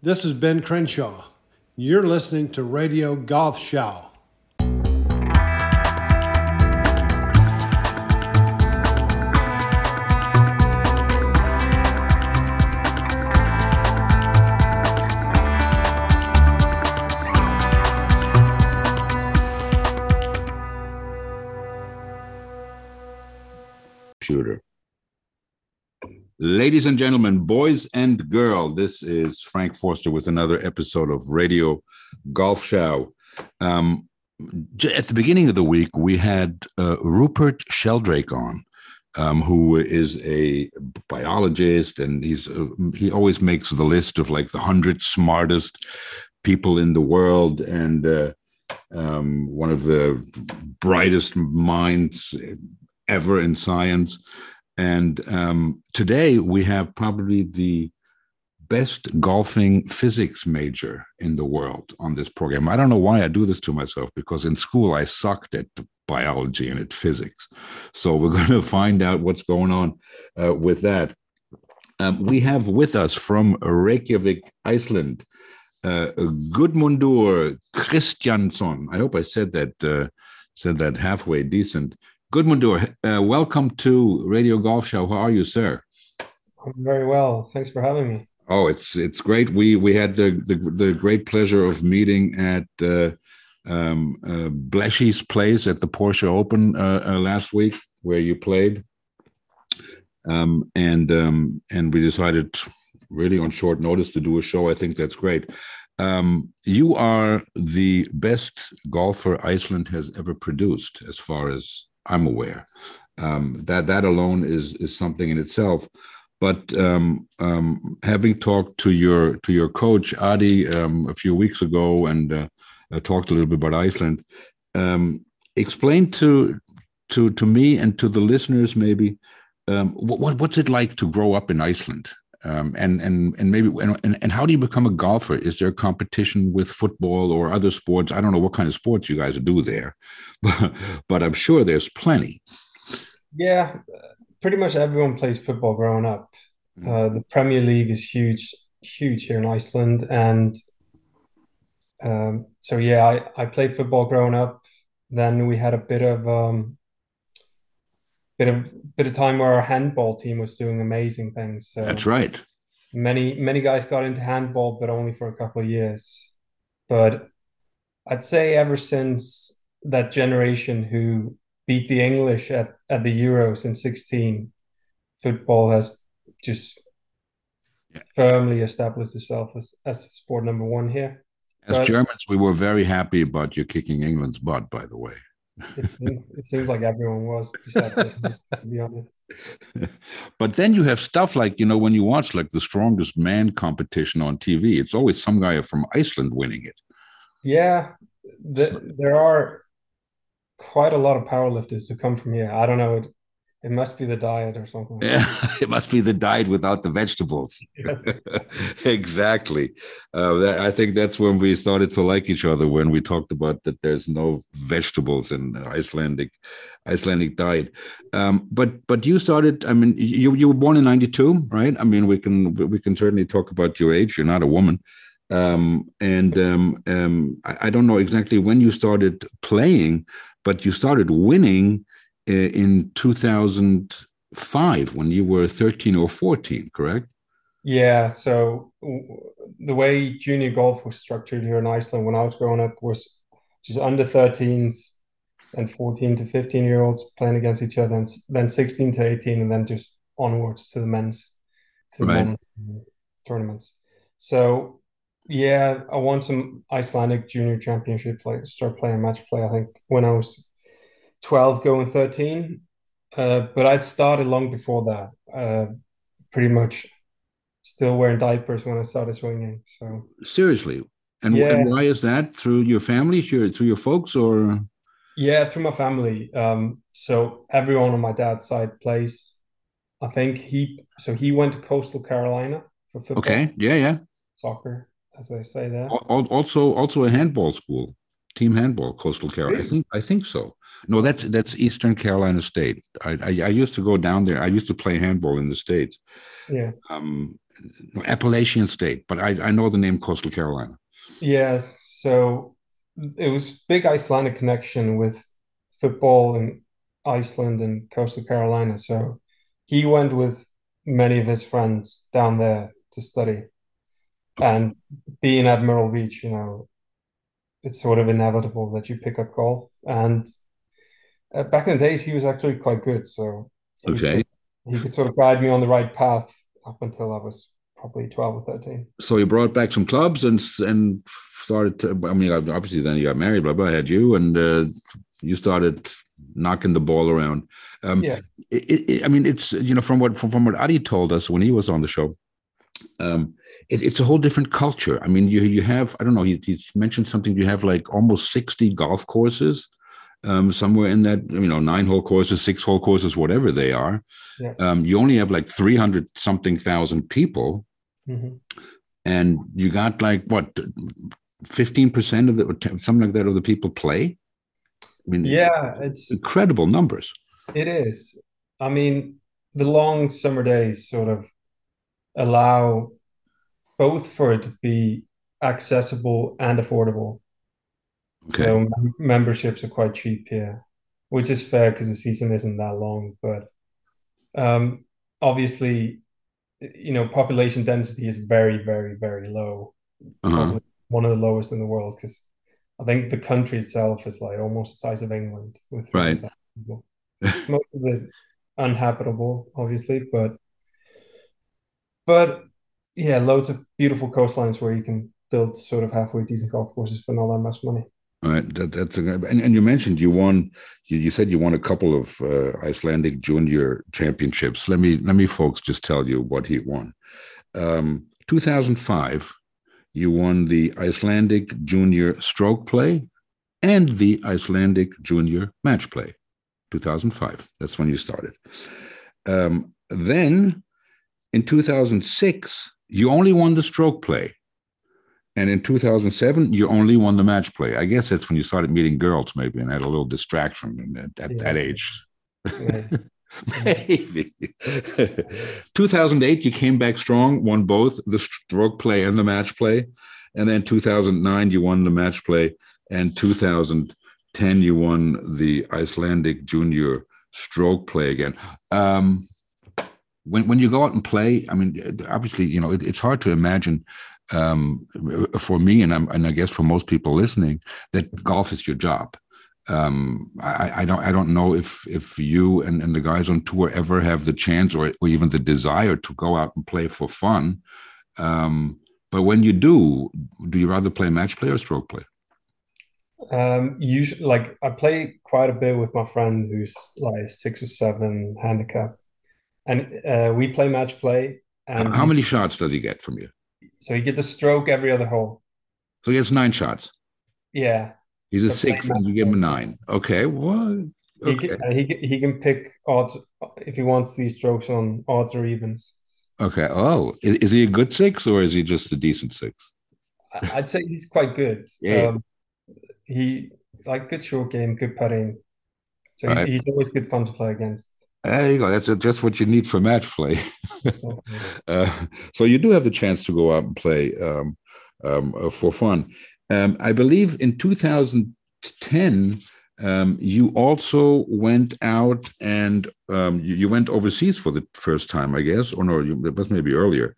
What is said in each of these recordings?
This is Ben Crenshaw. You're listening to Radio Golf Show. Ladies and gentlemen, boys and girl, this is Frank Forster with another episode of Radio Golf Show. Um, at the beginning of the week, we had uh, Rupert Sheldrake on, um, who is a biologist, and he's uh, he always makes the list of like the hundred smartest people in the world, and uh, um, one of the brightest minds ever in science. And um, today we have probably the best golfing physics major in the world on this program. I don't know why I do this to myself because in school I sucked at biology and at physics. So we're going to find out what's going on uh, with that. Um, we have with us from Reykjavik, Iceland, uh, Gudmundur Kristjansson. I hope I said that uh, said that halfway decent. Gudmundur, uh, welcome to Radio Golf Show. How are you, sir? I'm very well. Thanks for having me. Oh, it's it's great. We we had the the, the great pleasure of meeting at uh, um, uh, Bleshy's place at the Porsche Open uh, uh, last week, where you played, um, and um, and we decided really on short notice to do a show. I think that's great. Um, you are the best golfer Iceland has ever produced, as far as I'm aware. Um, that that alone is is something in itself. But um, um, having talked to your to your coach Adi um, a few weeks ago and uh, uh, talked a little bit about Iceland, um, explain to to to me and to the listeners maybe um, what, what's it like to grow up in Iceland. Um, and and and maybe and, and how do you become a golfer? Is there competition with football or other sports? I don't know what kind of sports you guys do there, but, but I'm sure there's plenty. Yeah, pretty much everyone plays football growing up. Uh, the Premier League is huge, huge here in Iceland, and um, so yeah, I I played football growing up. Then we had a bit of um, bit of bit of time where our handball team was doing amazing things. So That's right. many many guys got into handball, but only for a couple of years. But I'd say ever since that generation who beat the English at, at the Euros in 16, football has just firmly established itself as, as sport number one here. As But- Germans, we were very happy about you kicking England's butt, by the way. It seems, it seems like everyone was, to be honest. but then you have stuff like, you know, when you watch like the strongest man competition on TV, it's always some guy from Iceland winning it. Yeah, the, there are quite a lot of powerlifters who come from here. I don't know. It, must be the diet or something. like Yeah, it must be the diet without the vegetables. Yes. exactly. Uh, that, I think that's when we started to like each other when we talked about that there's no vegetables in Icelandic Icelandic diet. Um, but but you started. I mean, you you were born in '92, right? I mean, we can we can certainly talk about your age. You're not a woman. Um, and um, um, I, I don't know exactly when you started playing, but you started winning Uh, in 2005 when you were 13 or 14, correct? Yeah, so the way junior golf was structured here in Iceland when I was growing up was just under 13s and 14 to 15 year olds playing against each other, and then 16 to 18, and then just onwards to the men's to the Right. men's tournaments. So yeah, I won some Icelandic junior championships, like start playing match play, I think when I was 12 going 13. Uh, but I'd started long before that. Uh, pretty much still wearing diapers when I started swinging. So Seriously. And, Yeah. and why is that? Through your family, through your folks, or yeah, through my family. Um, so everyone on my dad's side plays. I think he so he went to Coastal Carolina for football, okay, yeah, yeah. soccer, as they say al- Also, also a handball school, team handball, Coastal Carolina. I think, I think so. No, that's that's Eastern Carolina State. I, I I used to go down there. I used to play handball in the states. Yeah. Um, Appalachian State, but I, I know the name Coastal Carolina. Yes, so it was big Icelandic connection with football in Iceland and Coastal Carolina. So he went with many of his friends down there to study. And being at Myrtle Beach, you know, it's sort of inevitable that you pick up golf. And uh, back in the days, he was actually quite good. So he Okay. could, he could sort of guide me on the right path up until I was probably 12 or 13. So you brought back some clubs and and started. To, I mean, obviously, then you got married. Blah blah. I had you, and uh, you started knocking the ball around. Um, Yeah. it, it, I mean, it's you know from what from, from what Adi told us when he was on the show. Um, it, it's a whole different culture. I mean, you you have I don't know. He, he mentioned something. You have like almost sixty golf courses, um, somewhere in that you know nine hole courses, six hole courses, whatever they are. Yeah. Um, you only have like three hundred something thousand people, Mhm. and you got like what fifteen percent of the or 10 something like that of the people play. I mean, Yeah, it's incredible numbers. it is. I mean, the long summer days sort of allow both for it to be accessible and affordable. Okay. So mem- memberships are quite cheap here, which is fair because the season isn't that long. But um, obviously, you know, population density is very, very, very low. Uh-huh. One of the lowest in the world because I think the country itself is like almost the size of England with Right. Most of it unhabitable, obviously, but but yeah, loads of beautiful coastlines where you can build sort of halfway decent golf courses for not that much money. That, that's a, and, and you mentioned you won. You, you said you won a couple of uh, Icelandic junior championships. Let me let me, folks, just tell you what he won. Um, 2005, you won the Icelandic junior stroke play and the Icelandic junior match play. 2005. That's when you started. Um, then, in 2006, you only won the stroke play. And in 2007, you only won the match play. I guess that's when you started meeting girls, maybe, and had a little distraction at, at that age. Yeah. Maybe. 2008, you came back strong, won both the stroke play and the match play. And then 2009, you won the match play. And 2010, you won the Icelandic junior stroke play again. Um, when, when you go out and play, I mean, obviously, you know, it, it's hard to imagine um, for me, and, I'm, and I guess for most people listening, that golf is your job. Um, I, I don't I don't know if if you and, and the guys on tour ever have the chance or, or even the desire to go out and play for fun. Um, but when you do, do you rather play match play or stroke play? Um, usually, like I play quite a bit with my friend who's like six or seven handicap, and uh, we play match play. And How many shots does he get from you? So he gets a stroke every other hole. So he gets nine shots. Yeah, He's a So six, and you give him a nine. Okay, what? he Okay, he can- he can pick odds if he wants these strokes on odds or evens. okay. Oh, is, is he a good six or is he just a decent six? I'd say he's quite good. Yeah. Um, he like good short game, good putting. So Right. he's, he's always good fun to play against. There you go. That's just what you need for match play. So, Uh, so you do have the chance to go out and play um, um, uh, for fun. Um, I believe in 2010, um, you also went out and um, you, you went overseas for the first time, I guess, or no, you, it was maybe earlier.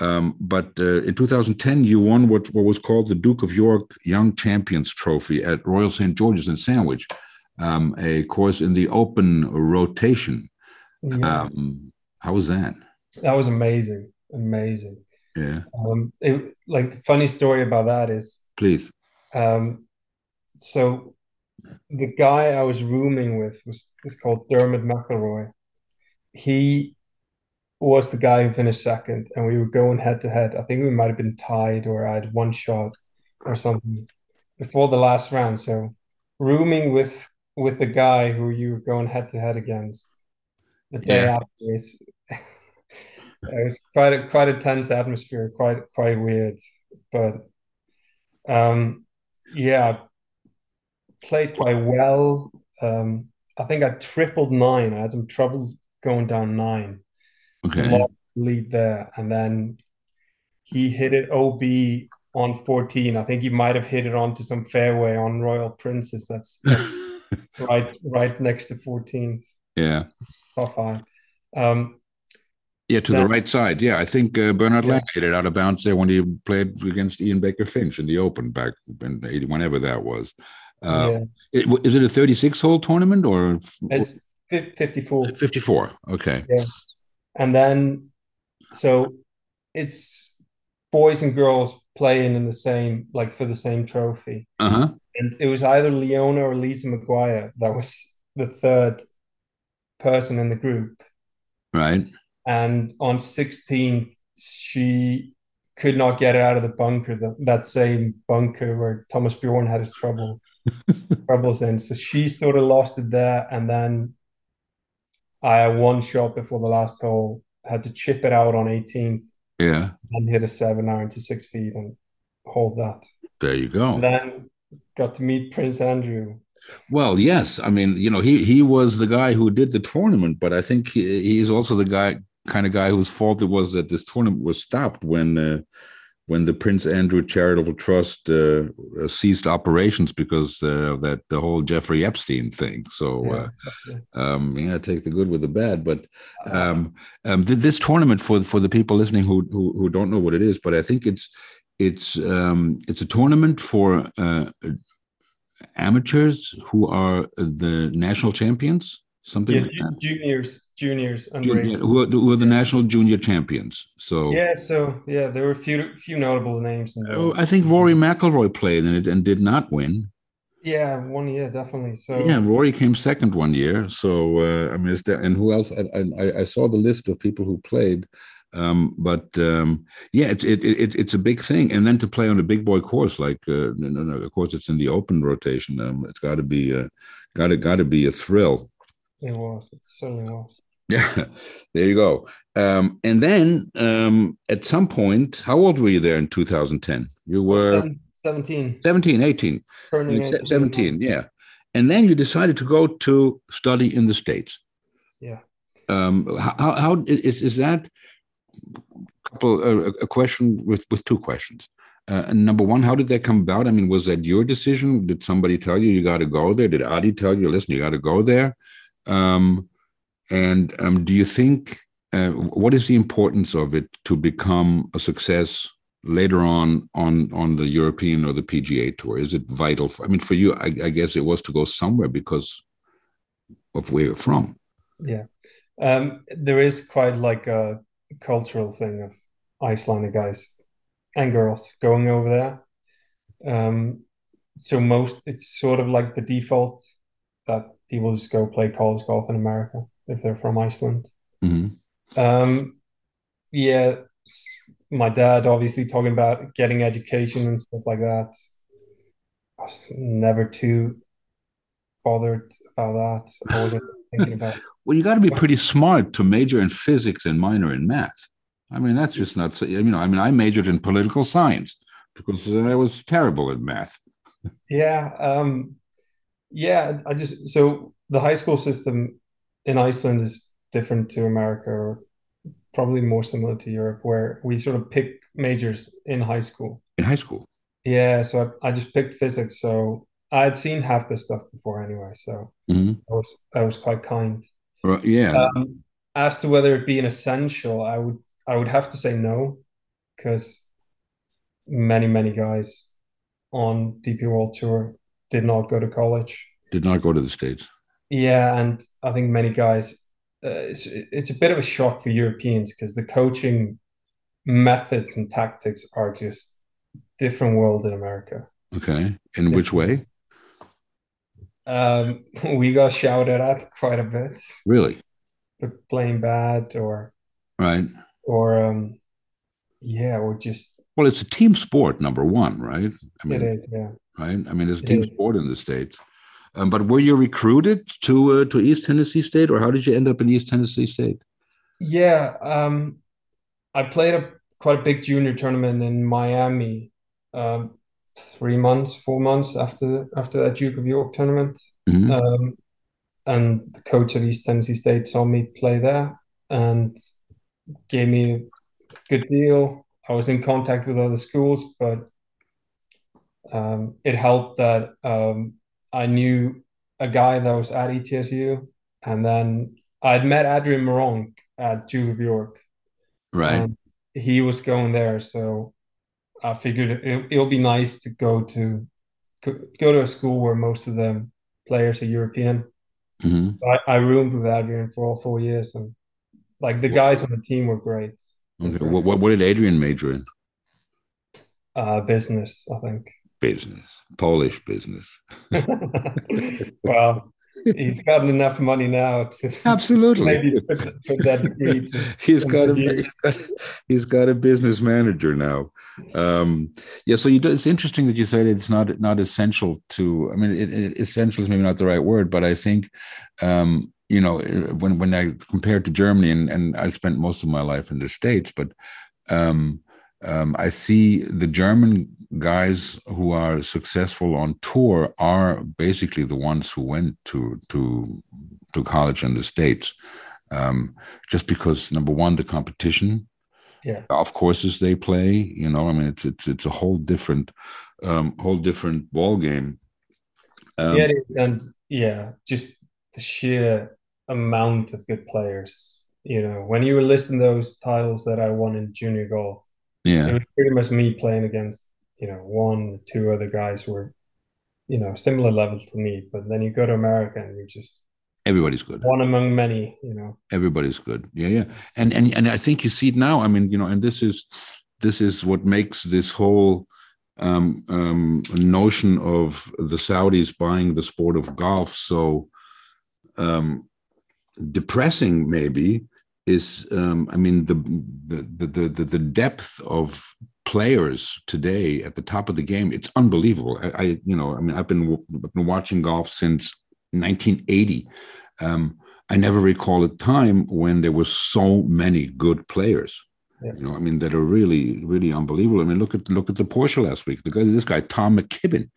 Um, but uh, in 2010, you won what, what was called the Duke of York Young Champions Trophy at Royal St. George's in Sandwich, um, a course in the open rotation. Yeah, Um, how was that? that was amazing, amazing. Yeah, Um, it, like the funny story about that is, please. um, so the guy I was rooming with was is called Dermot McElroy. He was the guy who finished second, and we were going head to head. I think we might have been tied, or I had one shot or something before the last round. So rooming with with the guy who you were going head to head against the day Yeah. after is it was quite a quite a tense atmosphere, quite quite weird. But um yeah, played quite well. Um I think I tripled nine. I had some trouble going down nine. Okay. Lost the lead there, and then he hit it OB on 14. I think he might have hit it onto some fairway on Royal Princess. That's that's right right next to 14. Yeah. Five. Um, yeah, to that, the right side. Yeah, I think uh, Bernard yeah. Langer hit it out of bounds there when he played against Ian Baker Finch in the Open back in 80, whenever that was. Uh, yeah. it, is it a 36 hole tournament or? It's 54. 54. Okay. Yeah. And then, so it's boys and girls playing in the same, like for the same trophy. Uh huh. And it was either Leona or Lisa Maguire that was the third person in the group. Right. And on 16th, she could not get it out of the bunker, the, that same bunker where Thomas Bjorn had his trouble troubles in. So she sort of lost it there, and then I had one shot before the last hole, had to chip it out on 18th. Yeah. And hit a seven iron to six feet and hold that. There you go. And then got to meet Prince Andrew. Well, yes. I mean, you know, he he was the guy who did the tournament, but I think he, he's also the guy kind of guy whose fault it was that this tournament was stopped when uh, when the Prince Andrew Charitable Trust uh, uh ceased operations because uh, of that the whole Jeffrey Epstein thing. So, yeah, uh, exactly. um, yeah, take the good with the bad. But um, um, this tournament for for the people listening who, who, who don't know what it is, but I think it's it's um, it's a tournament for uh, amateurs who are the national champions something yeah, like that. juniors juniors under yeah, who, are the, who are the national junior champions so. Yeah so yeah there were a few few notable names oh, i think rory mcilroy played in it and did not win. Yeah one year definitely so. Yeah rory came second one year so uh, i mean is there and who else I, I, I saw the list of people who played um, but um, yeah, it's it, it, it's a big thing, and then to play on a big boy course like uh, no, no, of course it's in the open rotation. Um, it's got to be uh, got to got to be a thrill. It was. It certainly was. Yeah, there you go. Um, and then um, at some point, how old were you there in 2010? You were 17. 17, 18. Turning 18, 17, yeah. And then you decided to go to study in the States. Yeah. Um, how, how is, is that couple uh, a question with with two questions? Uh, number one, how did that come about? I mean, was that your decision? Did somebody tell you you got to go there? Did Adi tell you, listen, you got to go there? Um, and um, do you think uh, what is the importance of it to become a success later on on on the European or the PGA Tour? Is it vital? For, I mean, for you, I, I, guess it was to go somewhere because of where you're from. Yeah, um, there is quite like a cultural thing of Icelandic guys and girls going over there. Um, so most it's sort of like the default that people just go play college golf in America if they're from Iceland. Mm-hmm. Um, yeah, my dad obviously talking about getting education and stuff like that. I was never too bothered about that. I wasn't thinking about. well, you got to be pretty smart to major in physics and minor in math. I mean, that's just not. You know, I mean, I majored in political science because I was terrible at math. Yeah, um, yeah, I just so the high school system in Iceland is different to America, or probably more similar to Europe, where we sort of pick majors in high school. In high school. Yeah, so I, I just picked physics. So I had seen half this stuff before anyway, so mm-hmm. I was I was quite kind. Right, yeah. Um, as to whether it be an essential, I would I would have to say no, because many many guys on DP World Tour did not go to college. Did not go to the States. Yeah, and I think many guys, uh, it's, it's a bit of a shock for Europeans because the coaching methods and tactics are just different world in America. Okay. In different. which way? Um, we got shouted at quite a bit. Really? For playing bad or right or um yeah or just well it's a team sport number one right i mean it is yeah right? I mean, it's a team sport in the states. Um, but were you recruited to uh, to East Tennessee State, or how did you end up in East Tennessee State? Yeah, um, I played a quite a big junior tournament in Miami, um, three months, four months after after that Duke of York tournament, mm-hmm. um, and the coach at East Tennessee State saw me play there and gave me a good deal. I was in contact with other schools, but um, it helped that um, I knew a guy that was at ETSU, and then I'd met Adrian Meronk at Duke of York. Right. he was going there, so I figured it, it'll be nice to go to go to a school where most of the players are European. hmm I, I roomed with Adrian for all four years, and like the guys on the team were great. Okay. What, what, what did Adrian major in? Uh, business, I think. Business, Polish business. well, he's gotten enough money now to Absolutely. maybe put, put that degree to. he's got a he's got, he's got a business manager now. Um, yeah, so you do, it's interesting that you said it's not not essential to. I mean, it, it, essential is maybe not the right word, but I think um, you know when when I compared to Germany and and I spent most of my life in the states, but um, um, I see the German guys who are successful on tour are basically the ones who went to to to college in the states, um, just because number one the competition, Yeah. golf courses they play. You know, I mean it's it's it's a whole different um, whole different ball game. Um, yeah, it is, and yeah, just the sheer amount of good players. You know, when you were listing those titles that I won in junior golf, yeah, it was pretty much me playing against you know one, two other guys who were you know similar level to me. But then you go to America and you're just everybody's good. one among many. You know, everybody's good yeah yeah and and and i think you see it now i mean you know and this is this is what makes this whole um, um, notion of the saudis buying the sport of golf so um, depressing maybe is um, i mean the, the the the the depth of players today at the top of the game it's unbelievable i, I you know i mean i've been, I've been watching golf since 1980 um, I never recall a time when there were so many good players. Yeah. You know, I mean, that are really, really unbelievable. I mean, look at look at the Porsche last week. The guy, this guy Tom McKibbin,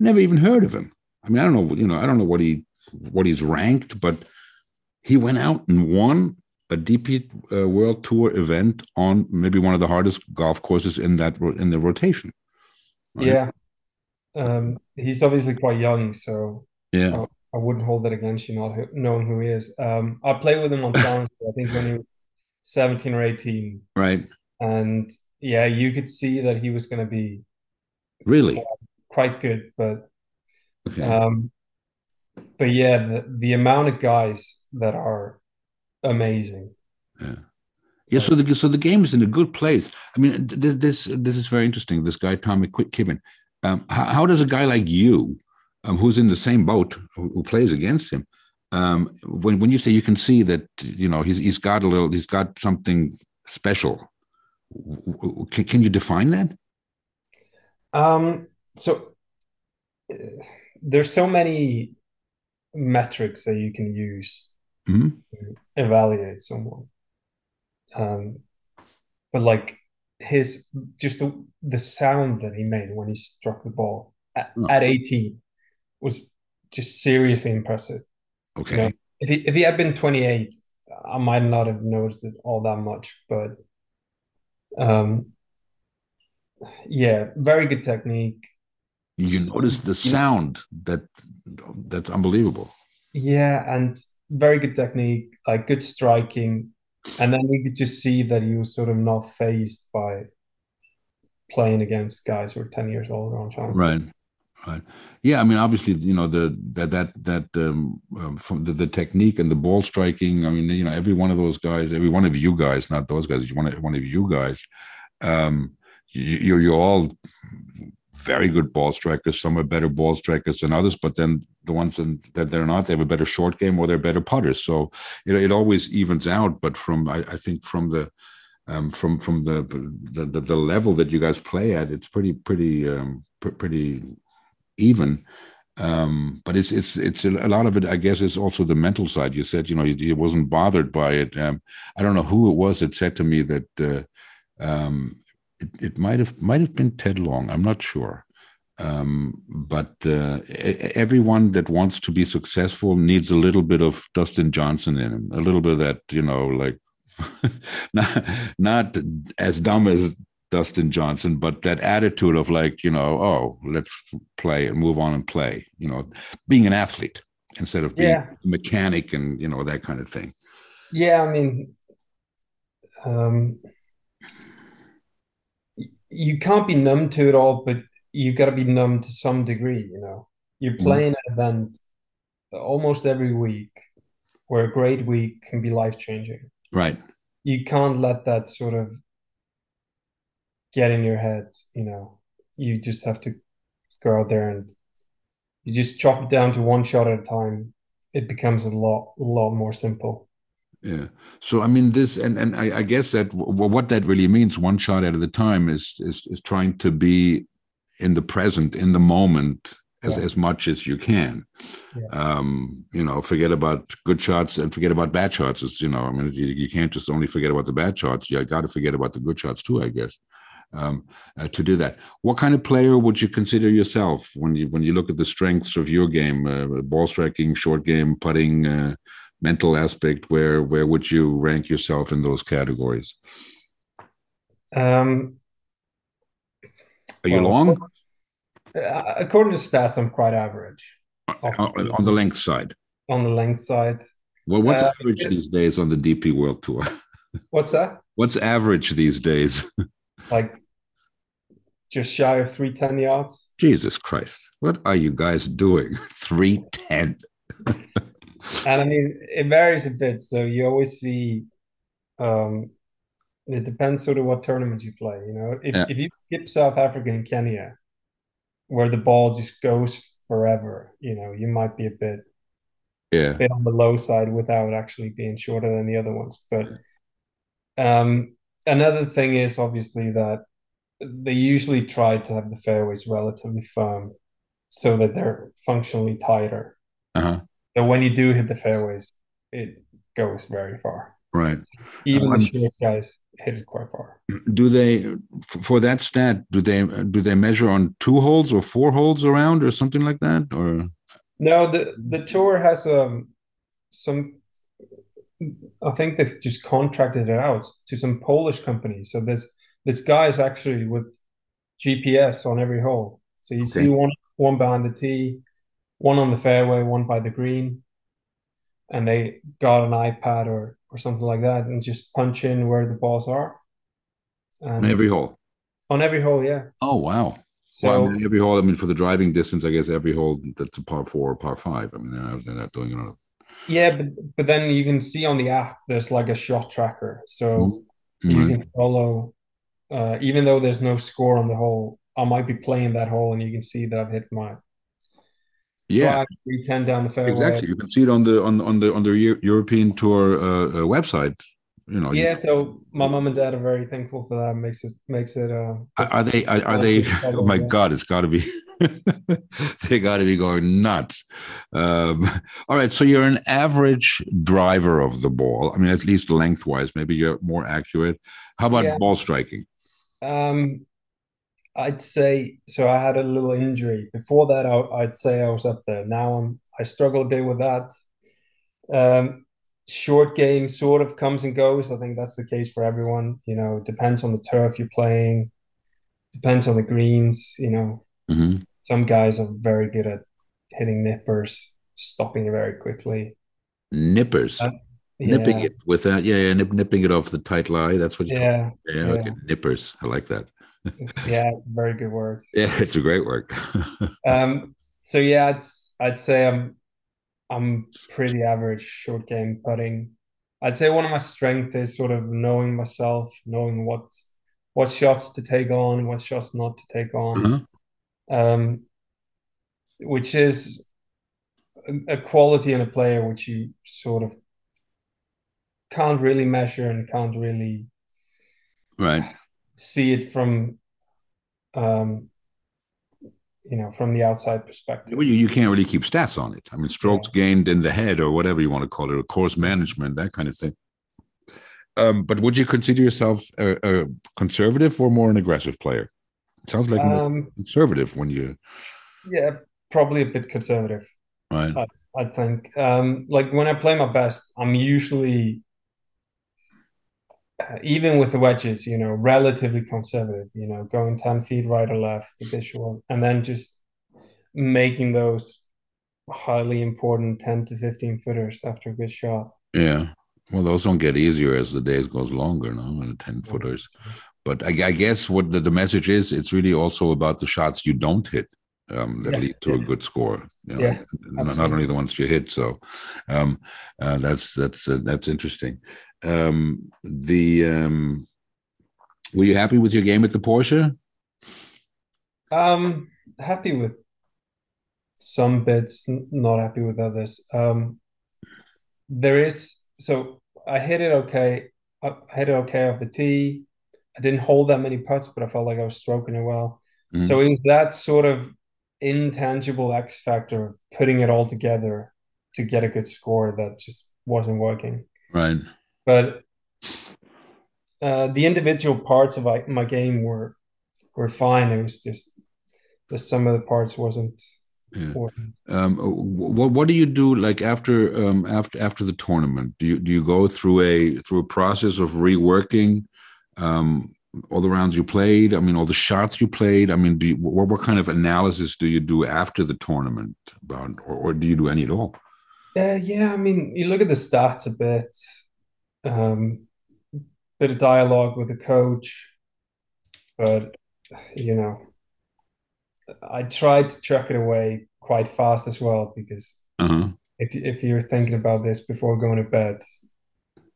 never even heard of him. I mean, I don't know, you know, I don't know what he what he's ranked, but he went out and won a DP uh, World Tour event on maybe one of the hardest golf courses in that ro- in the rotation. right? yeah. Um, he's obviously quite young, so Yeah. Oh. I wouldn't hold that against you not who- knowing who he is. Um, I played with him on challenge. I think when he was 17 or 18. Right. And yeah, you could see that he was going to be Really. quite good. But Okay. um, but yeah, the, the amount of guys that are amazing. Yeah. Yeah, so the so the game is in a good place. I mean, th- th- this this is very interesting. This guy Tommy Quick Kibben. Um, how, how does a guy like you, um, who's in the same boat, who, who plays against him, um, when when you say you can see that you know he's he's got a little, he's got something special. Can, can you define that? Um, so uh, there's so many metrics that you can use hmm to evaluate someone. Um, but like his just the the sound that he made when he struck the ball at, Oh. at 18 was just seriously impressive. Okay. Yeah. If he if he had been 28, I might not have noticed it all that much, but um yeah, very good technique. You notice the sound that that's unbelievable. Yeah, and very good technique, like good striking. And then you could just see that he was sort of not phased by playing against guys who are 10 years older on chance. Right. Right. Yeah. I mean, obviously, you know, the that that that um, um from the, the technique and the ball striking. I mean, you know, every one of those guys, every one of you guys, not those guys, one of one of you guys, um, you, you're you're all very good ball strikers. Some are better ball strikers than others, but then the ones that they're not, they have a better short game or they're better putters. So you know, it always evens out. But from I, I think from the um, from from the, the the the level that you guys play at, it's pretty pretty um, pr- pretty even. Um, but it's it's it's a, lot of it, I guess, is also the mental side. You said, you know, he wasn't bothered by it. Um, I don't know who it was that said to me that uh, um, it, it might have might have been Ted Long. I'm not sure. Um, but uh, everyone that wants to be successful needs a little bit of Dustin Johnson in him, a little bit of that, you know, like not not as dumb as Dustin Johnson, but that attitude of like, you know, oh, let's play and move on and play, you know, being an athlete instead of being Yeah. a mechanic and, you know, that kind of thing. Yeah, I mean, um, you can't be numb to it all, but you've got to be numb to some degree, you know. You're mm. playing an event almost every week where a great week can be life-changing. Right. You can't let that sort of get in your head, you know. You just have to go out there and you just chop it down to one shot at a time. It becomes a lot, lot more simple. Yeah. So I mean, this and and I, I guess that w- what that really means, one shot at a time, is is is trying to be in the present, in the moment, as Yeah. as much as you can. Yeah. Um, you know, forget about good shots and forget about bad shots. It's, you know, I mean, you, you can't just only forget about the bad shots. You got to forget about the good shots too, I guess. Um, uh, to do that, what kind of player would you consider yourself when you when you look at the strengths of your game, uh, ball striking, short game, putting, uh, mental aspect? Where where would you rank yourself in those categories? Um, Are you Well, long Uh, According to stats, I'm quite average on, on the length side? on the length side. Well, what's Uh, average these days on the DP World Tour? What's that? What's average these days? Like just shy of 310 yards? Jesus Christ. What are you guys doing? 310. And I mean, it varies a bit. So you always see, um, it depends sort of what tournaments you play. You know, if, Yeah. if you skip South Africa and Kenya, where the ball just goes forever, you know, you might be a bit Yeah. bit on the low side without actually being shorter than the other ones. But um, another thing is obviously that they usually try to have the fairways relatively firm so that they're functionally tighter. Uh-huh. So when you do hit the fairways, it goes very far. Right. Even Um, the short guys hit it quite far. Do they for that stat? Do they do they measure on two holes or four holes around or something like that? Or No, the the tour has um some I think they've just contracted it out to some Polish company. So there's this guy's actually with GPS on every hole. So you see one one behind the tee, one on the fairway, one by the green, and they got an iPad or or something like that and just punch in where the balls are. on every hole? on every hole, yeah. Oh wow. So well, I mean, every hole. I mean, for the driving distance, I guess every hole that's a par four or par five. I mean, they're not, they're not doing it on. yeah, but but then you can see on the app there's like a shot tracker. So you can follow, uh, even though there's no score on the hole, I might be playing that hole and you can see that I've hit my Yeah. drive 310 down the fairway. Exactly. You can see it on the on on the on the European Tour uh, uh, website. You know. you- Yeah, so my mom and dad are very thankful for that. Makes it makes it uh Are are they? Are, are they? Oh my God! It's got to be. they got to be going nuts. Um, all right, so you're an average driver of the ball. I mean, at least lengthwise. Maybe you're more accurate. How about Yeah. ball striking? um I'd say so I had a little injury. Before that I, I'd say I was up there. Now I'm I struggle a bit with that. Um short game sort of comes and goes. I think that's the case for everyone. You know, depends on the turf you're playing, depends on the greens, you know. hmm Some guys are very good at hitting nippers, stopping it very quickly. Nippers, Uh, nipping it with that. Yeah, yeah, nip, nipping it off the tight lie. That's what you. yeah, Yeah, okay. Nippers. I like that. Yeah, it's a very good word. Yeah, it's a great work. Um, so yeah, I'd I'd say I'm I'm pretty average short game putting. I'd say one of my strengths is sort of knowing myself, knowing what what shots to take on, what shots not to take on. Uh-huh. Um, which is a, a quality in a player which you sort of can't really measure and can't really Right. See it from um, you know, from the outside perspective. Well, you, you can't really keep stats on it. I mean, strokes gained in the head or whatever you want to call it, or course management, that kind of thing. Um, but would you consider yourself a, a conservative or more an aggressive player? It sounds like more Um, conservative when you yeah, probably a bit conservative. right. I think. Um, like when I play my best, I'm usually even with the wedges, you know, relatively conservative, you know, going 10 feet right or left, a bit short, and then just making those highly important 10 to 15 footers after a good shot. Yeah. Well, those don't get easier as the days goes longer, no, and the 10 footers. But I, I, guess what the, the message is, it's really also about the shots you don't hit um, that yeah, lead to a good score. You know, yeah, not, not, only the ones you hit. So um, uh, that's that's uh, that's interesting. Um, the um, were you happy with your game at the Porsche? Um, happy with some bits, not happy with others. Um, there is so I hit it okay. I hit it okay off the tee. I didn't hold that many putts, but I felt like I was stroking it well. Mm-hmm. So it was that sort of intangible X factor, putting it all together to get a good score that just wasn't working. Right. But uh, the individual parts of my game were were fine. It was just the sum of the parts wasn't. Yeah. Um, what what do you do like after um, after after the tournament? Do you do you go through a through a process of reworking um, all the rounds you played? I mean, all the shots you played. I mean, do you, what what kind of analysis do you do after the tournament about, or, or do you do any at all? Uh, yeah, I mean, you look at the stats a bit, um, bit of dialogue with the coach, but you know, I tried to chuck it away quite fast as well because uh-huh. if if you're thinking about this before going to bed,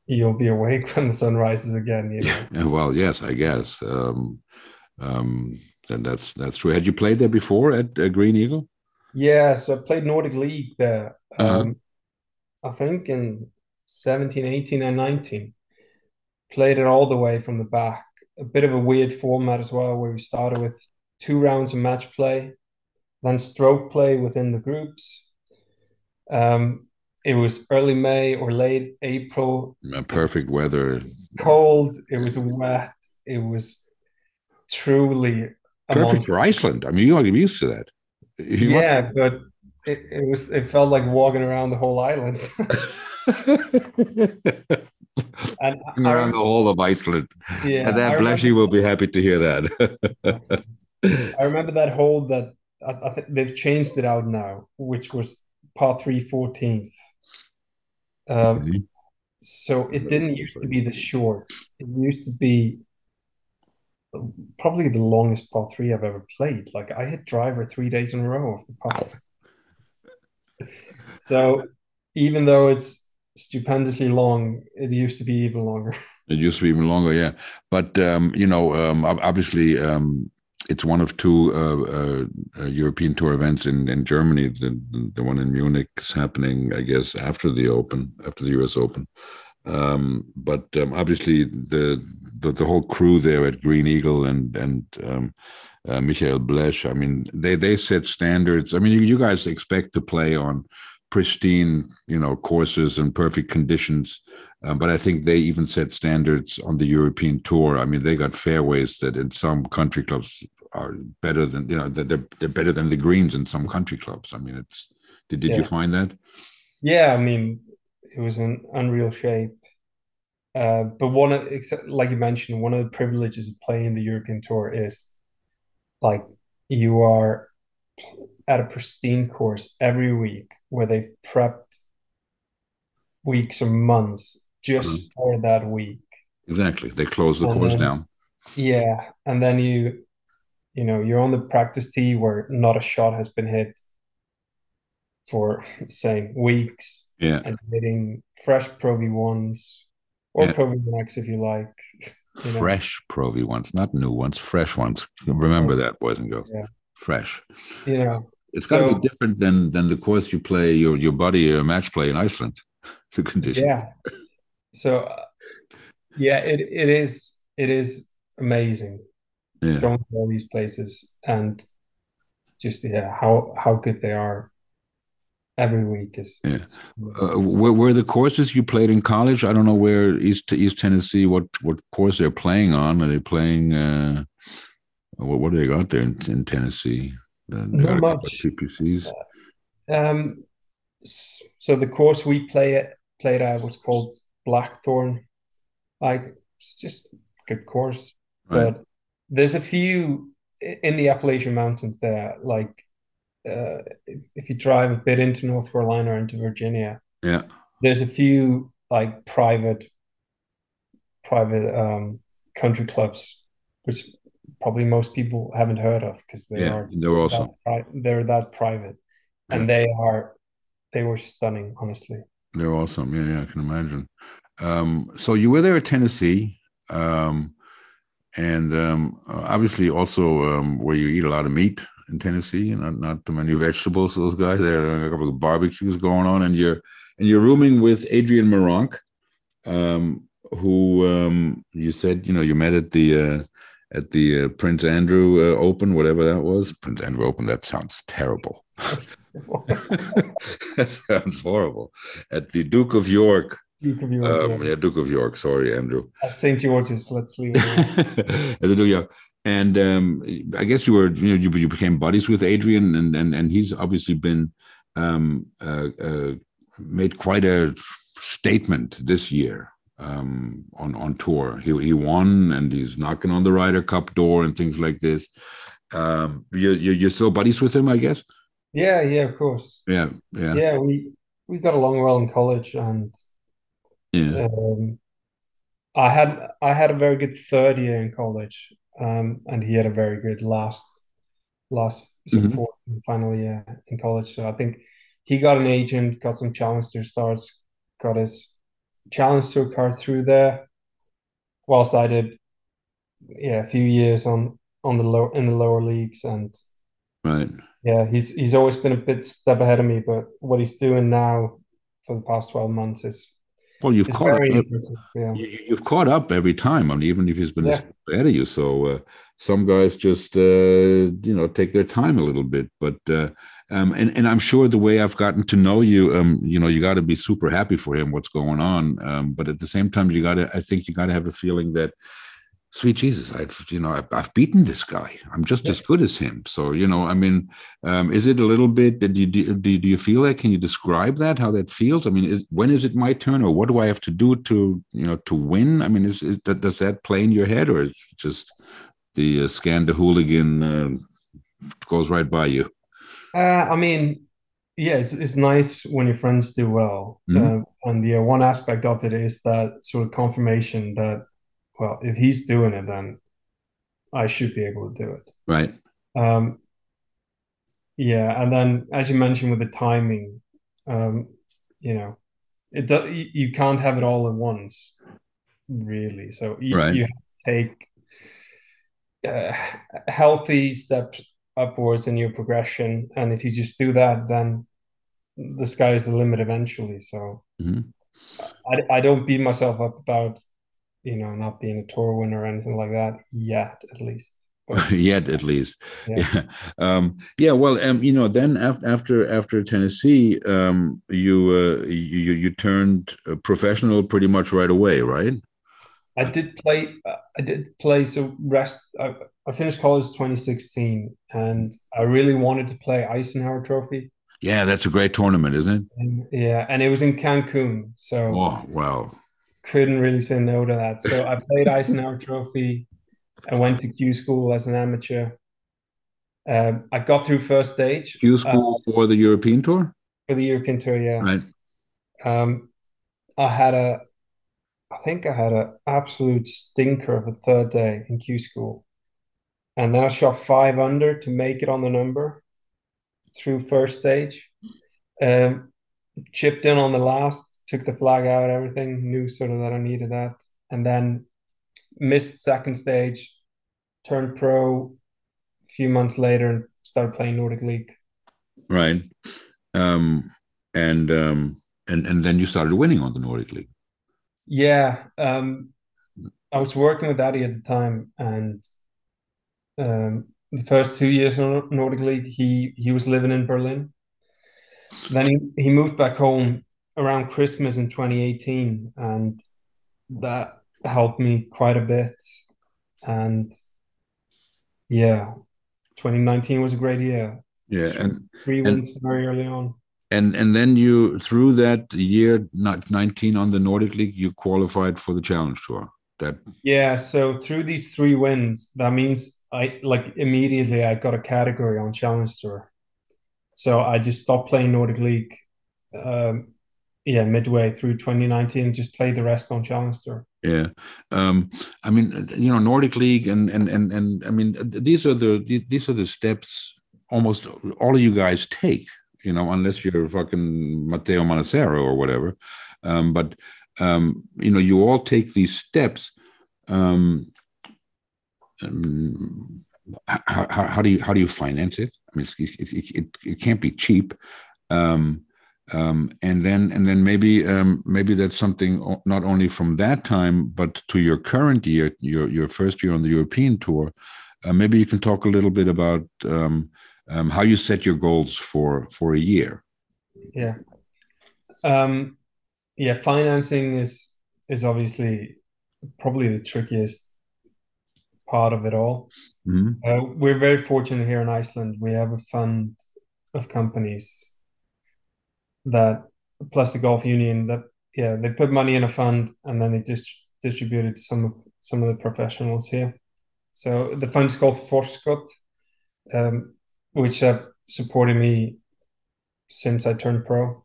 you'll be awake when the sun rises again. You know? yeah, well, yes, I guess. Um, um, and that's that's true. Had you played there before at uh, Green Eagle? Yeah, so I played Nordic League there. Uh-huh. Um, I think in 17, 18, and 19. Played it all the way from the back. A bit of a weird format as well, where we started with two rounds of match play, then stroke play within the groups. Um, it was early May or late April. Perfect weather. Cold. It was wet. It was truly perfect for Iceland. I mean, you get used to that. You yeah, must... but it, it was. It felt like walking around the whole island. and around the whole of Iceland. Yeah, and that Bleshy will be happy to hear that. I remember that hole that I, I think they've changed it out now, which was par three 14th. Um, okay. So it didn't used to be the short. It used to be probably the longest par three I've ever played. Like I hit driver three days in a row off the par. so even though it's stupendously long, it used to be even longer. It used to be even longer, yeah. But um, you know, um, obviously, um, it's one of two uh, uh, uh, European Tour events in, in Germany. The, the one in Munich is happening, I guess, after the Open, after the U.S. Open. Um, but um, obviously, the, the, the whole crew there at Green Eagle and and um, uh, Michael Blesch, I mean, they they set standards. I mean, you, you guys expect to play on pristine, you know, courses and perfect conditions. Um, but I think they even set standards on the European tour. I mean, they got fairways that in some country clubs are better than you know they're they're better than the greens in some country clubs. I mean, it's did did yeah. you find that? Yeah, I mean, it was an unreal shape. Uh, but one of, like you mentioned, one of the privileges of playing the European Tour is like you are at a pristine course every week where they've prepped weeks or months just mm-hmm. for that week. Exactly. They close the and course then, down. Yeah. And then you you know, you're on the practice tee where not a shot has been hit for say weeks. Yeah. And hitting fresh Pro V1s or yeah. Pro V1X if you like. You know? Fresh Pro V1s, not new ones, fresh ones. Remember that, boys and girls. Yeah. Fresh. You know. It's got to so, be different than than the course you play your your buddy a match play in Iceland. The condition. Yeah. So, uh, yeah, it it is it is amazing yeah. going to all these places and just yeah how how good they are every week is yeah uh, where, where the courses you played in college i don't know where east east tennessee what what course they're playing on are they playing uh what, what do they got there in, in tennessee they Not much. TPCs. Uh, um so the course we play it played at was called blackthorn like it's just good course. Right. But there's a few in the Appalachian Mountains there, like uh, if you drive a bit into North Carolina or into Virginia, Yeah. there's a few like private private um, country clubs, which probably most people haven't heard of because they Yeah. are They're awesome. that they're that private, and they are they were stunning, honestly. They're awesome. Yeah, yeah, I can imagine. Um, so you were there at Tennessee, um, and um, obviously also um, where you eat a lot of meat in Tennessee, not not too many vegetables. Those guys, there are a couple of barbecues going on, and you're and you're rooming with Adrian Meronk, um, who um, you said you know you met at the uh, at the uh, Prince Andrew uh, Open, whatever that was. Prince Andrew Open. That sounds terrible. that sounds horrible. At the Duke of York Duke of York, um, yeah. yeah, Duke of York. Sorry, Andrew. At St. George's, let's leave it. alone. As a Duke of York. And um, I guess you were, you know, you, you became buddies with Adrian, and and and he's obviously been um, uh, uh, made quite a statement this year um, on on tour. He he won, and he's knocking on the Ryder Cup door and things like this. Um, you you you're still buddies with him, I guess. yeah, yeah, of course. Yeah, yeah, Yeah, we we got along well in college, and yeah. um, I had I had a very good third year in college, um, and he had a very good last last Mhm. fourth and final year in college. So I think he got an agent, got some challenger starts, got his challenge tour card through there, whilst I did yeah a few years on on the low in the lower leagues, and Right. yeah he's he's always been a bit step ahead of me, but what he's doing now for the past twelve months is Well, you've caught up. Yeah. you, you've caught up every time. I mean, even if he's been Yeah. ahead of you. So uh, some guys just uh, you know take their time a little bit. But uh, um, and and I'm sure the way I've gotten to know you, um, you know, you got to be super happy for him. What's going on? Um, but at the same time, you got to. I think you got to have a feeling that. Sweet Jesus, I've you know I've, I've beaten this guy. I'm just Yeah. as good as him. So you know, I mean, um, is it a little bit? Did you do, do do you feel that? Can you describe that? How that feels? I mean, is, when is it my turn, or what do I have to do to you know to win? I mean, is, is that does that play in your head, or is it just the uh, scan the hooligan uh, goes right by you? Uh, I mean, yeah, it's, it's nice when your friends do well. Mhm. Uh, and yeah, one aspect of it is that sort of confirmation that, well, if he's doing it, then I should be able to do it. Right. Um, yeah, and then as you mentioned with the timing, um, you know, it do, you, can't have it all at once, really. So you, Right. you have to take uh, healthy steps upwards in your progression, and if you just do that, then the sky is the limit eventually. So Mhm. I, I don't beat myself up about, you know, not being a tour winner or anything like that yet, at least. But Yet, at least. Yeah. Yeah. Um, yeah. Well, um, you know, then after after after Tennessee, um, you uh, you you turned uh, professional pretty much right away, right? I did play. I did play. So rest. I, I finished college 2016, and I really wanted to play Eisenhower Trophy. Yeah, that's a great tournament, isn't it? And, yeah, and it was in Cancun, so Oh, wow. Couldn't really say no to that. So I played Eisenhower Trophy. I went to Q school as an amateur. Um, I got through first stage Q uh, school for the European tour, for the European Tour. Yeah. right? Um, I had a, I think I had an absolute stinker of a third day in Q school, and then I shot five under to make it on the number through first stage. Um, chipped in on the last, took the flag out, everything. Knew sort of that I needed that, and then missed second stage. Turned pro a few months later and started playing Nordic League. Right. Um, and um, and and then you started winning on the Nordic League. Yeah, um, I was working with Addy at the time, and um, the first two years in Nordic League, he he was living in Berlin. Then he, he moved back home around Christmas in 2018, and that helped me quite a bit. And yeah, 2019 was a great year. Yeah, and Three and- wins very early on. and and then you through that year, not nineteen on the Nordic League, you qualified for the Challenge Tour. that Yeah, so through these three wins, that means I like immediately I got a category on Challenge Tour. So I just stopped playing Nordic League um yeah, midway through 2019, just play the rest on Challenge Tour. yeah. Um i mean you know nordic league and and and, and i mean these are the these are the steps almost all of you guys take you know unless you're fucking matteo manassero or whatever. Um but um you know you all take these steps um, um how, how, how do you how do you finance it? I mean it, it, it, it can't be cheap. Um um, and then and then maybe um, maybe that's something not only from that time but to your current year your your first year on the European tour uh, maybe you can talk a little bit about um, um, how you set your goals for for a year Yeah. Um, yeah, financing is is obviously probably the trickiest part of it all. Mhm. Uh, we're very fortunate here in Iceland. We have a fund of companies that, plus the Golf Union, that yeah, they put money in a fund and then they just distribute it to some of some of the professionals here. So the fund's called Forskot, um, which have supported me since I turned pro.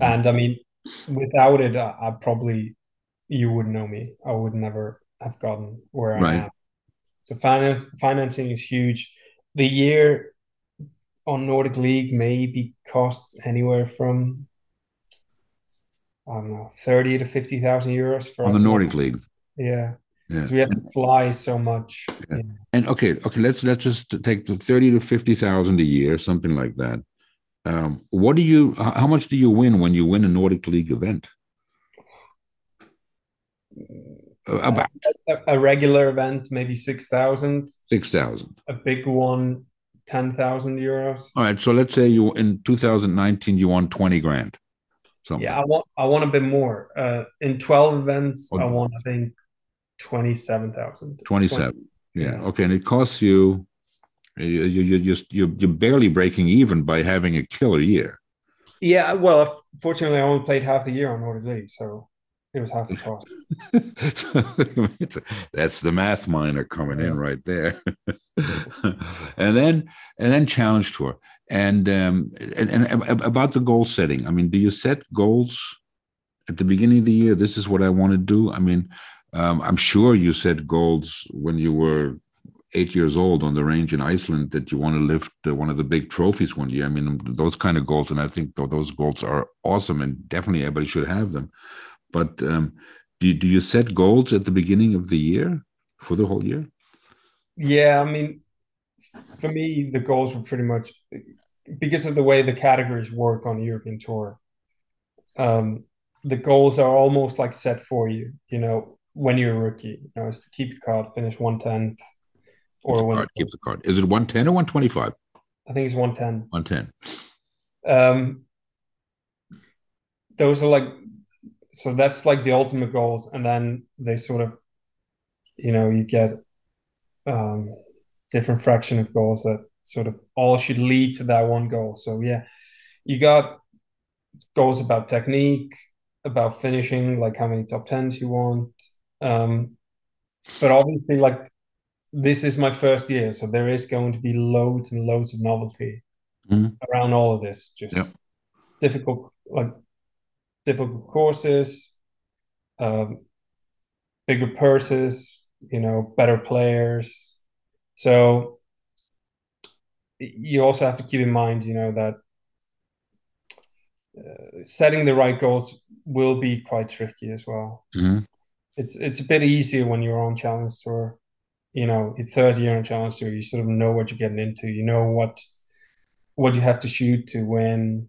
And I mean, without it, I, I probably you wouldn't know me. I would never have gotten where I Right. am. So finance financing is huge. The year on Nordic League maybe costs anywhere from I don't know, 30 to 50,000 euros for on the. Nordic League Yeah. yeah Because we have to fly so much. Yeah. and okay okay let's let's just take the 30 to 50,000 a year something like that um, what do you how much do you win when you win a Nordic League event Uh, about A, a regular event, maybe 6,000. 6,000 A big one, 10,000 euros. All right, so let's say you in 2019 you won 20 grand. Something. Yeah, I want I want a bit more. Uh, in 12 events, Oh. I want I think 27,000. 27. Yeah. yeah. Okay, and it costs you you you just you you're barely breaking even by having a killer year. Yeah, well, fortunately, I only played half the year on Nordic League, so it was half the cost. That's the math minor coming in right there. and then and then challenge tour. And um and, and about the goal setting. I mean, do you set goals at the beginning of the year? This is what I want to do. I mean, um, I'm sure you set goals when you were eight years old on the range in Iceland that you want to lift one of the big trophies one year. I mean, those kind of goals, and I think those goals are awesome, and definitely everybody should have them. But um, do you, do you set goals at the beginning of the year for the whole year? Yeah, I mean, for me, the goals were pretty much because of the way the categories work on European Tour. Um, the goals are almost like set for you, you know, when you're a rookie. You know, it's to keep your card, finish one tenth, Keep or the when card, keep the card. Is it 110 or 125? I think it's one ten. 110. Um, those are like, so that's like the ultimate goals, and then they sort of, you know, you get um, different fraction of goals that sort of all should lead to that one goal. So yeah, you got goals about technique, about finishing, like how many top tens you want. Um, but obviously, like this is my first year, so there is going to be loads and loads of novelty Mhm. around all of this. Just difficult, like difficult courses, um, bigger purses, you know, better players. So you also have to keep in mind, you know, that uh, setting the right goals will be quite tricky as well. Mhm. It's it's a bit easier when you're on challenge tour. You know, your third year on challenge tour, you sort of know what you're getting into. You know what what you have to shoot to win.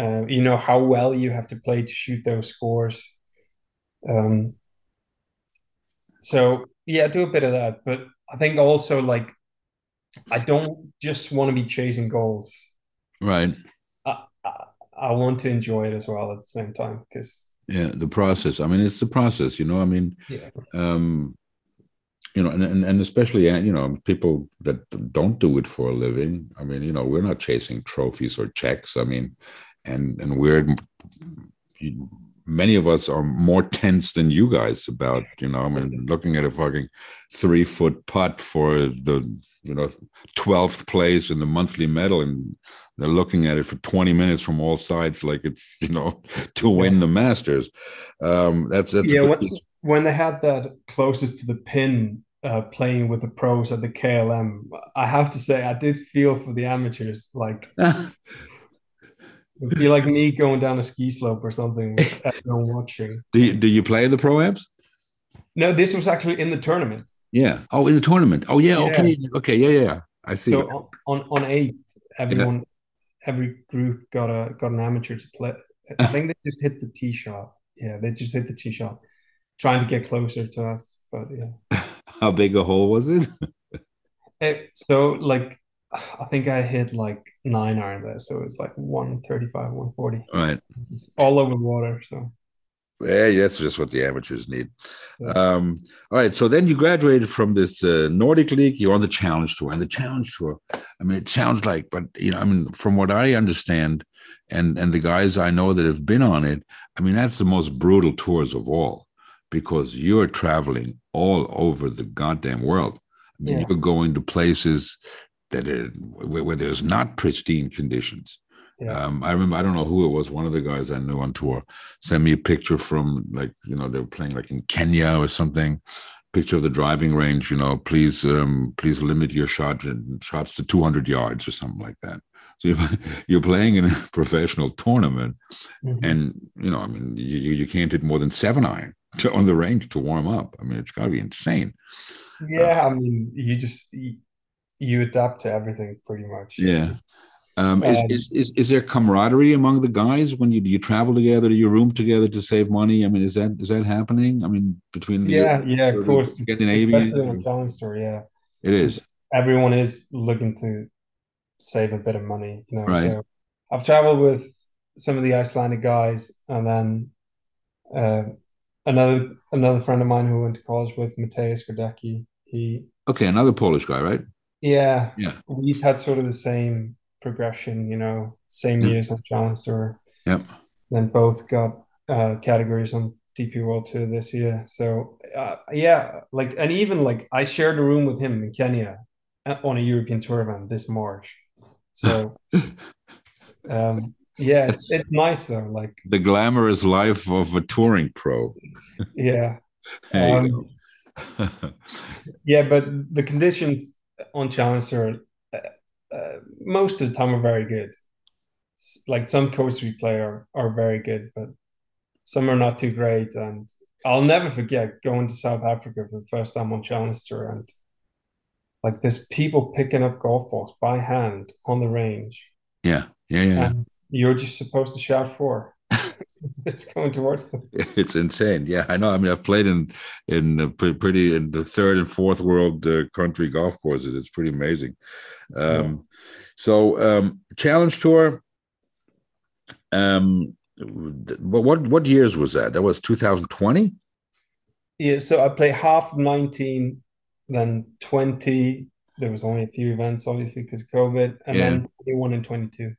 Uh, you know how well you have to play to shoot those scores. Um, so yeah, do a bit of that, but I think also like I don't just want to be chasing goals. Right. I, I, I want to enjoy it as well at the same time because Yeah. The process. I mean, it's the process, you know. I mean, yeah, um, you know, and, and, and especially, uh, you know, people that don't do it for a living. I mean, you know, we're not chasing trophies or checks. I mean, and, and we're many of us are more tense than you guys about, you know, I mean, looking at a fucking three foot putt for the, you know, 12th place in the monthly medal and they're looking at it for 20 minutes from all sides like it's, you know, to win the Masters. Um, that's, that's, yeah. When, when they had that closest to the pin uh, playing with the pros at the KLM, I have to say I did feel for the amateurs. Like It'd be like me going down a ski slope or something everyone watching. Do you, do you play the pro amps? No, this was actually in the tournament. Yeah. Oh, in the tournament. Oh, yeah. yeah. Okay. Okay. Yeah. Yeah. I see. So on, on on eighth, everyone, yeah. every group got a got an amateur to play. I think they just hit the tee shot. Yeah, they just hit the tee shot, trying to get closer to us. But yeah. How big a hole was it? it so like I think I hit like nine iron there, so it's like 135, 140. Right. It's all over water. So yeah, that's just what the amateurs need. Yeah. Um, all right. So then you graduated from this uh, Nordic League. You're on the Challenge Tour, and the Challenge Tour. I mean, it sounds like, but you know, I mean, from what I understand, and and the guys I know that have been on it, I mean, that's the most brutal tours of all, because you're traveling all over the goddamn world. I mean, yeah. you're going to places that it, where, where, there's not pristine conditions. Yeah. Um, I remember I don't know who it was. One of the guys I knew on tour sent me a picture from like you know they were playing like in Kenya or something. Picture of the driving range. You know, please um, please limit your shot and shots to 200 yards or something like that. So if you're playing in a professional tournament, mm-hmm. and you know, I mean, you you can't hit more than seven iron to, on the range to warm up. I mean, it's got to be insane. Yeah, uh, I mean, you just you adapt to everything pretty much. Yeah. Um, is, is, is, is there camaraderie among the guys when you you travel together you room together to save money? I mean, is that is that happening? I mean, between the yeah, yeah, of course, especially in a talent store, yeah, it is. Everyone is looking to save a bit of money, you know. Right. So I've traveled with some of the Icelandic guys, and then uh, another another friend of mine who went to college with Mateusz Gradecki. He okay, another Polish guy, right? Yeah. Yeah. We've had sort of the same progression, you know, same yep. years as Challenger. Yep. Then both got uh, categories on DP World Tour this year. So uh, yeah, like and even like I shared a room with him in Kenya uh, on a European tour event this March. So um yeah, it's, it's nice though. Like the glamorous life of a touring pro. yeah. Um, yeah, but the conditions on Challenger, uh, uh, most of the time are very good. Like some coast replay are, are very good, but some are not too great. And I'll never forget going to South Africa for the first time on Challenger and like there's people picking up golf balls by hand on the range. Yeah, yeah, yeah. And you're just supposed to shout for. it's going towards them. It's insane. Yeah, I know. I mean, I've played in in pretty in the third and fourth world uh, country golf courses. It's pretty amazing. Um, yeah. So, um, challenge tour. Um, what what years was that? That was 2020. Yeah, so I played half 19, then 20. There was only a few events, obviously, because COVID, and yeah. then 21 and 22.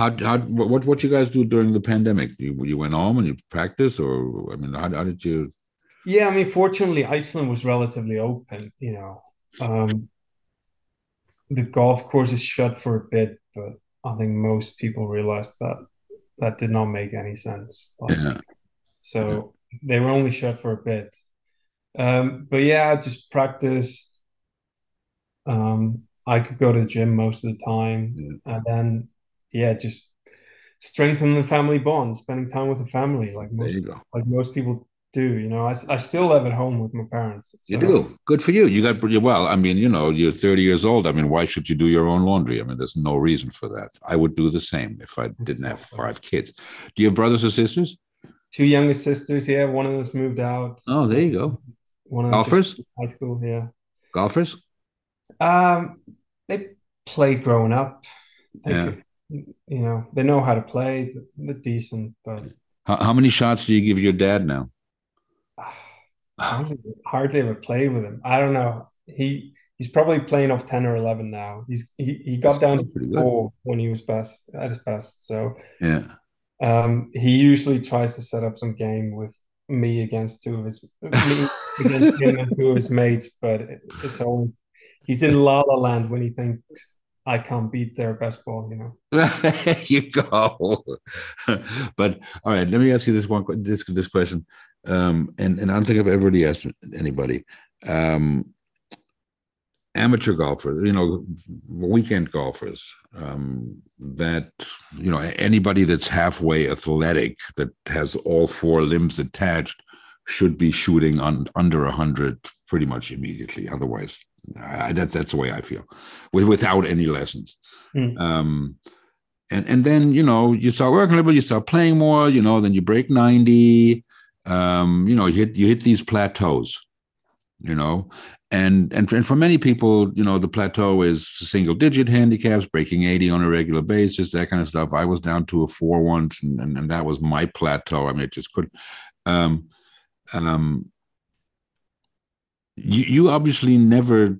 How how what what you guys do during the pandemic? You you went home and you practice, or I mean, how how did you? Yeah, I mean, fortunately, Iceland was relatively open. You know, um, the golf course is shut for a bit, but I think most people realized that that did not make any sense. Like, yeah. So yeah. they were only shut for a bit. Um, but yeah, I just practiced. Um, I could go to the gym most of the time, yeah. and then yeah, just strengthen the family bond, spending time with the family, like most like most people do. You know, I, I still live at home with my parents. So. You do. Good for you. You got pretty well. I mean, you know, you're 30 years old. I mean, why should you do your own laundry? I mean, there's no reason for that. I would do the same if I didn't have five kids. Do you have brothers or sisters? Two younger sisters. Yeah, one of them's moved out. Oh, there you go. One of golfers. High school. Yeah. Golfers. Um, they played growing up. They yeah. Could, you know, they know how to play. They're decent, but how, how many shots do you give your dad now? hardly, ever play with him. I don't know. He he's probably playing off ten or eleven now. He's he, he got That's down to four when he was best at his best. So yeah, Um, he usually tries to set up some game with me against two of his me against him and two of his mates, but it, it's always he's in la la land when he thinks I can't beat their best ball, you know. you go. but all right, let me ask you this one this this question, um, and and I don't think I've ever really asked anybody. Um, amateur golfers, you know, weekend golfers, um, that you know anybody that's halfway athletic that has all four limbs attached should be shooting on under a hundred pretty much immediately. Otherwise, I, that's that's the way I feel, with without any lessons. Mm. Um, and and then you know you start working a little bit, you start playing more, you know, then you break ninety. Um, you know, you hit you hit these plateaus, you know, and and and for many people, you know, the plateau is single digit handicaps, breaking eighty on a regular basis, that kind of stuff. I was down to a four once, and and, and that was my plateau. I mean, it just could. Um, um, you, you obviously never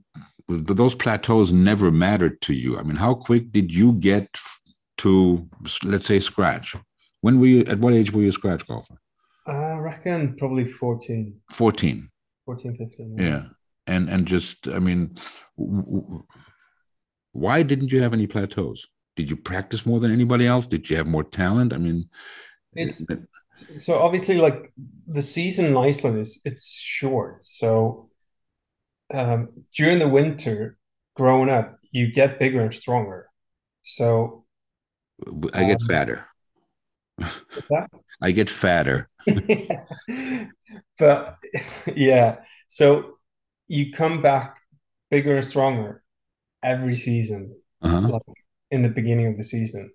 those plateaus never mattered to you. I mean, how quick did you get to let's say scratch? When were you? At what age were you a scratch golfer? Uh, I reckon probably 14. 14. 14, 15. Yeah. yeah. And and just I mean, why didn't you have any plateaus? Did you practice more than anybody else? Did you have more talent? I mean, it's so obviously like the season in Iceland is it's short. So um, during the winter, growing up, you get bigger and stronger. So I get um, fatter. I get fatter. but yeah, so you come back bigger and stronger every season, uh-huh. like in the beginning of the season.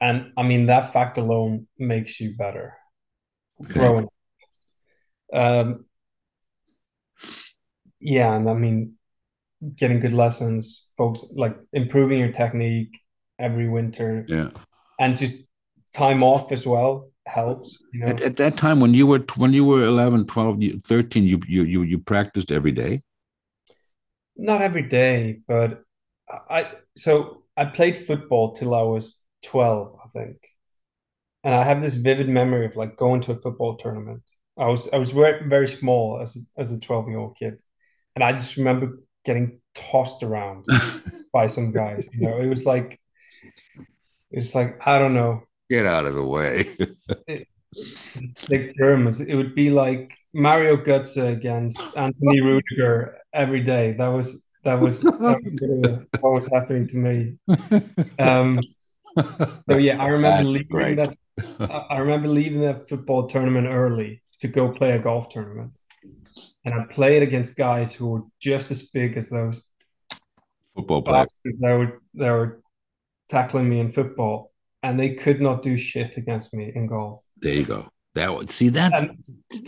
And I mean, that fact alone makes you better okay. growing up. Um, yeah, and I mean, getting good lessons, folks, like improving your technique every winter. Yeah. And just time off as well helps you know? At, at, that time when you were when you were 11 12 13 you you you, you practiced every day? Not every day but i so i played football till i was 12 i think. And i have this vivid memory of like going to a football tournament. I was i was very, very small as a, as a 12 year old kid and i just remember getting tossed around by some guys you know it was like it's like i don't know Get out of the way. like Germans, it would be like Mario Götze against Anthony Rudiger every day. That was that was, that was what was happening to me. Um, so yeah, I remember That's leaving great. that. I remember leaving that football tournament early to go play a golf tournament, and I played against guys who were just as big as those football players They were that were tackling me in football and they could not do shit against me in golf. There you go. That would see that. And,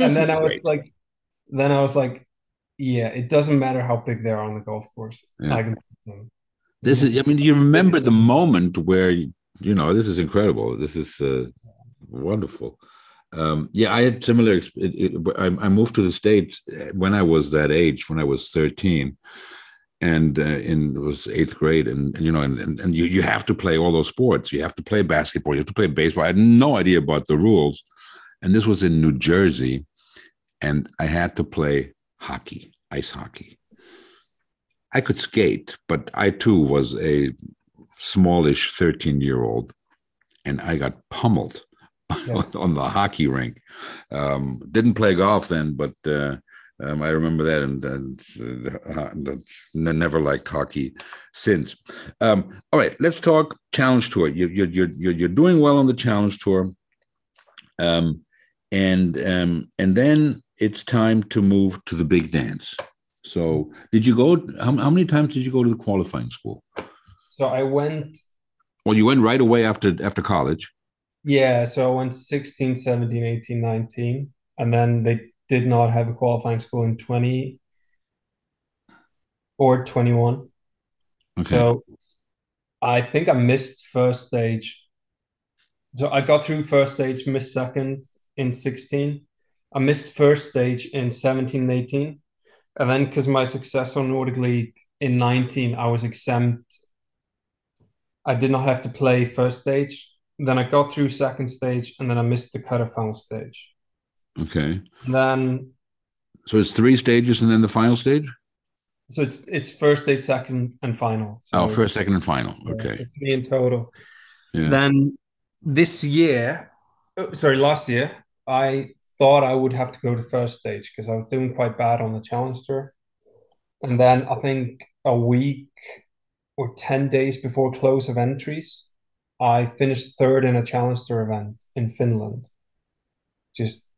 and then I was like, then I was like, yeah, it doesn't matter how big they are on the golf course. Yeah. I can them. This is, I mean, you remember the moment where, you know, this is incredible. This is uh, wonderful. Um, yeah, I had similar. It, it, I, moved to the States when I was that age, when I was 13 and uh, in it was eighth grade and, and you know and, and, and you, you have to play all those sports. You have to play basketball. You have to play baseball. I had no idea about the rules. And this was in new jersey and i had to play hockey ice hockey. I could skate but i too was a smallish 13 year old and i got pummeled yeah. on the hockey rink um, didn't play golf then but uh, um, I remember that, and, and uh, never liked hockey since. Um, all right, let's talk Challenge Tour. You, you, you're you're you're doing well on the Challenge Tour, um, and um, and then it's time to move to the big dance. So, did you go? How, how many times did you go to the qualifying school? So I went. Well, you went right away after after college. Yeah, so I went 16, 17, 18, 19, and then they did not have a qualifying school in 20 or 21. Okay. So I think I missed first stage. So I got through first stage, missed second in 16. I missed first stage in 17 and 18. And then because my success on Nordic League in 19, I was exempt. I did not have to play first stage then I got through second stage, and then I missed the cut of final stage. Okay. And then So it's three stages and then the final stage? so it's it's first stage, second, and final. So Oh, first, second, and final. yeah, Okay. so three in total. Yeah. Then this year, oh, sorry, last year, I thought I would have to go to first stage because I was doing quite bad on the challenge tour. And then I think a week or 10 days before close of entries, I finished third in a Challenger event in Finland. Just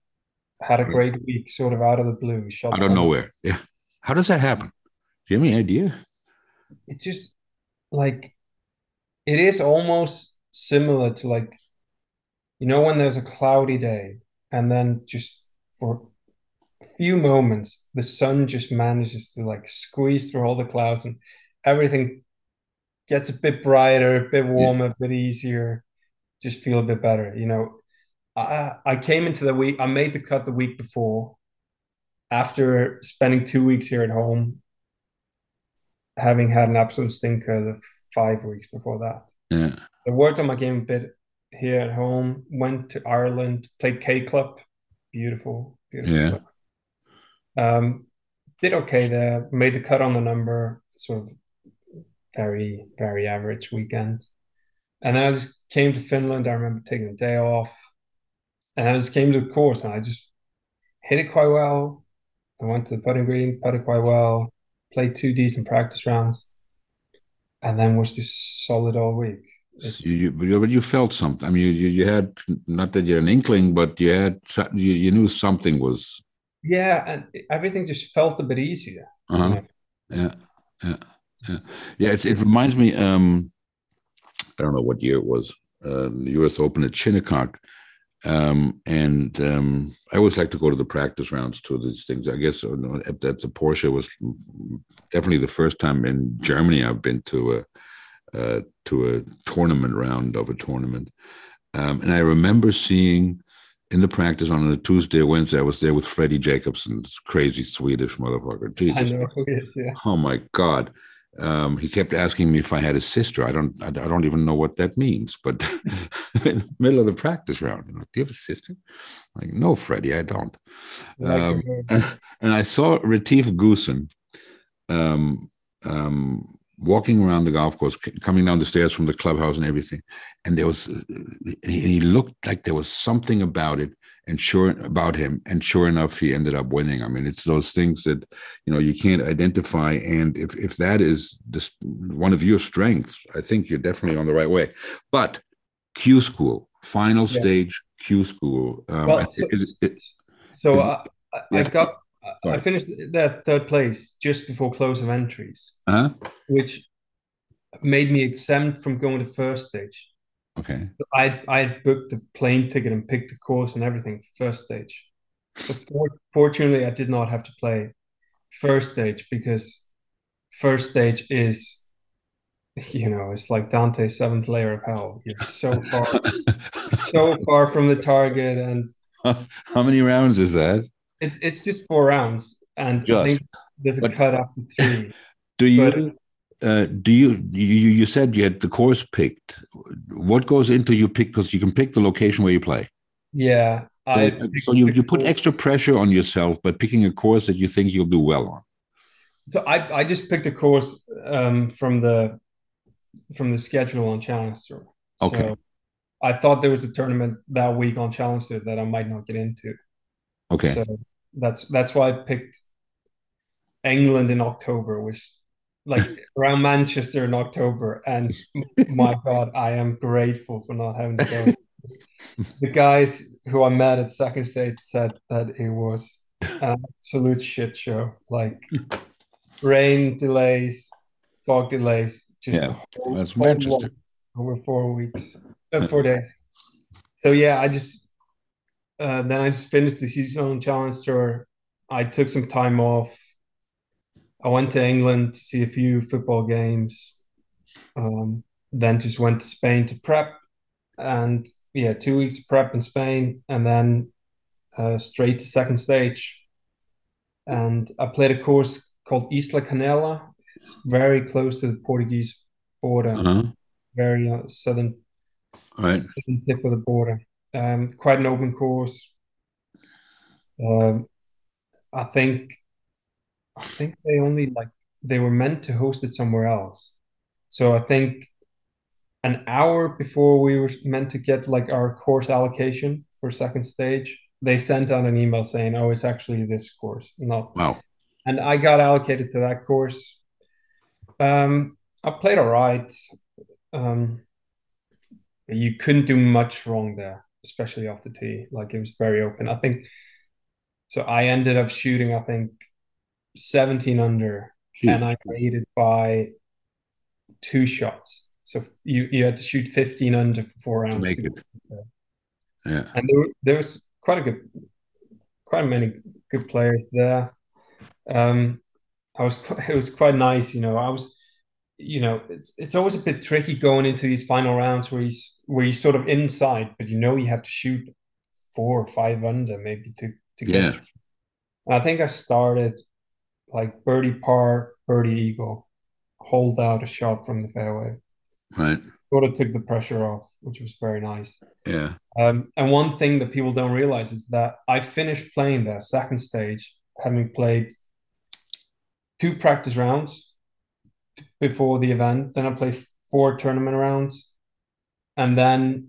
had a great week, sort of out of the blue. Shot Out of nowhere. Yeah. How does that happen? Do you have any idea? It's just like it is almost similar to like you know when there's a cloudy day and then just for a few moments the sun just manages to like squeeze through all the clouds and everything gets a bit brighter, a bit warmer, a bit easier, just feel a bit better. You know, I I came into the week, I made the cut the week before after spending two weeks here at home, having had an absolute stinker the five weeks before that. Yeah. I worked on my game a bit here at home, went to Ireland, played K Club. Beautiful, beautiful. Yeah. club. Um, did okay there, made the cut on the number, sort of very, very average weekend. And then I just came to Finland. I remember taking a day off. And I just came to the course and I just hit it quite well. I went to the putting green, putted quite well, played two decent practice rounds, and then was just solid all week. It's, You, you, but you- felt something. I mean, you, you, had not that you had an inkling, but you had you, you knew something was. yeah, and everything just felt a bit easier. Uh-huh. know? Yeah, yeah, yeah. Yeah, it's, it reminds me. Um, I don't know what year it was. Uh, the U.S. Open at Shinnecock, um, and um, I always like to go to the practice rounds to these things. I guess at, at the Porsche was definitely the first time in Germany I've been to a uh, to a tournament round of a tournament, um, and I remember seeing in the practice on a Tuesday or Wednesday I was there with Freddie Jacobson, this crazy Swedish motherfucker. Jesus I know who it is, yeah. Oh my God. Um, he kept asking me if I had a sister. I don't. I, don't even know what that means. But in the middle of the practice round, I'm like, "Do you have a sister?" I'm like, no, Freddie, I don't. Um, and I saw Retief Goosen um, um, walking around the golf course, c- coming down the stairs from the clubhouse and everything. And there was, uh, he, he looked like there was something about it, and sure about him. And sure enough, he ended up winning. I mean, it's those things that you know you can't identify. And if if that is this one of your strengths, I think you're definitely on the right way. But Q school, final Yeah. stage Q school. Um, well, so, it- it- so I, I, got, I finished that third place just before close of entries, huh? which made me exempt from going to first stage. Okay. I I booked a plane ticket and picked a course and everything for first stage. But for, fortunately, I did not have to play first stage because first stage is, you know, it's like Dante's seventh layer of hell. You're so far, so far from the target, and How many rounds is that? it's it's just four rounds, and I think there's a But- cut after three. Do you But- uh, do you you you said you had the course picked? What goes into you pick because you can pick the location where you play. Yeah, I So, so you you put extra pressure on yourself by picking a course that you think you'll do well on. So I I just picked a course um, from the from the schedule on Challenger. Okay. So I thought there was a tournament that week on Challenger that I might not get into. Okay. So that's that's why I picked England in October, which like around Manchester in October. And my God, I am grateful for not having to go. the guys who I met at second State said that it was an absolute shit show. Like rain delays, fog delays, just Yeah, whole, that's Manchester. over four weeks, uh, four days. So yeah, I just uh, then I just finished the season challenge tour. I took some time off. I went to England to see a few football games. Um, then just went to Spain to prep, and yeah, two weeks of prep in Spain, and then uh, straight to second stage. And I played a course called Isla Canela. It's very close to the Portuguese border Uh-huh. very uh, southern Right. tip of the border. Um, quite an open course. Um, I think I think they only like they were meant to host it somewhere else. So I think an hour before we were meant to get like our course allocation for second stage, they sent out an email saying, "Oh, it's actually this course, not." Wow. And I got allocated to that course. Um, I played all right. Um, you couldn't do much wrong there, especially off the tee. Like it was very open. I think. So I ended up shooting, I think, 17 under, Jeez. and I made it by two shots. So you you had to shoot 15 under for four rounds. Make it. Yeah. And there, there was quite a good, quite many good players there. Um, I was it was quite nice, you know. I was, you know, it's it's always a bit tricky going into these final rounds where you where you sort of inside, but you know you have to shoot four or five under maybe to to get. Yeah. I think I started like birdie par, birdie eagle, hold out a shot from the fairway. Right. Sort of took the pressure off, which was very nice. Yeah. Um, and one thing that people don't realize is that I finished playing the second stage, having played two practice rounds before the event. Then I play four tournament rounds, and then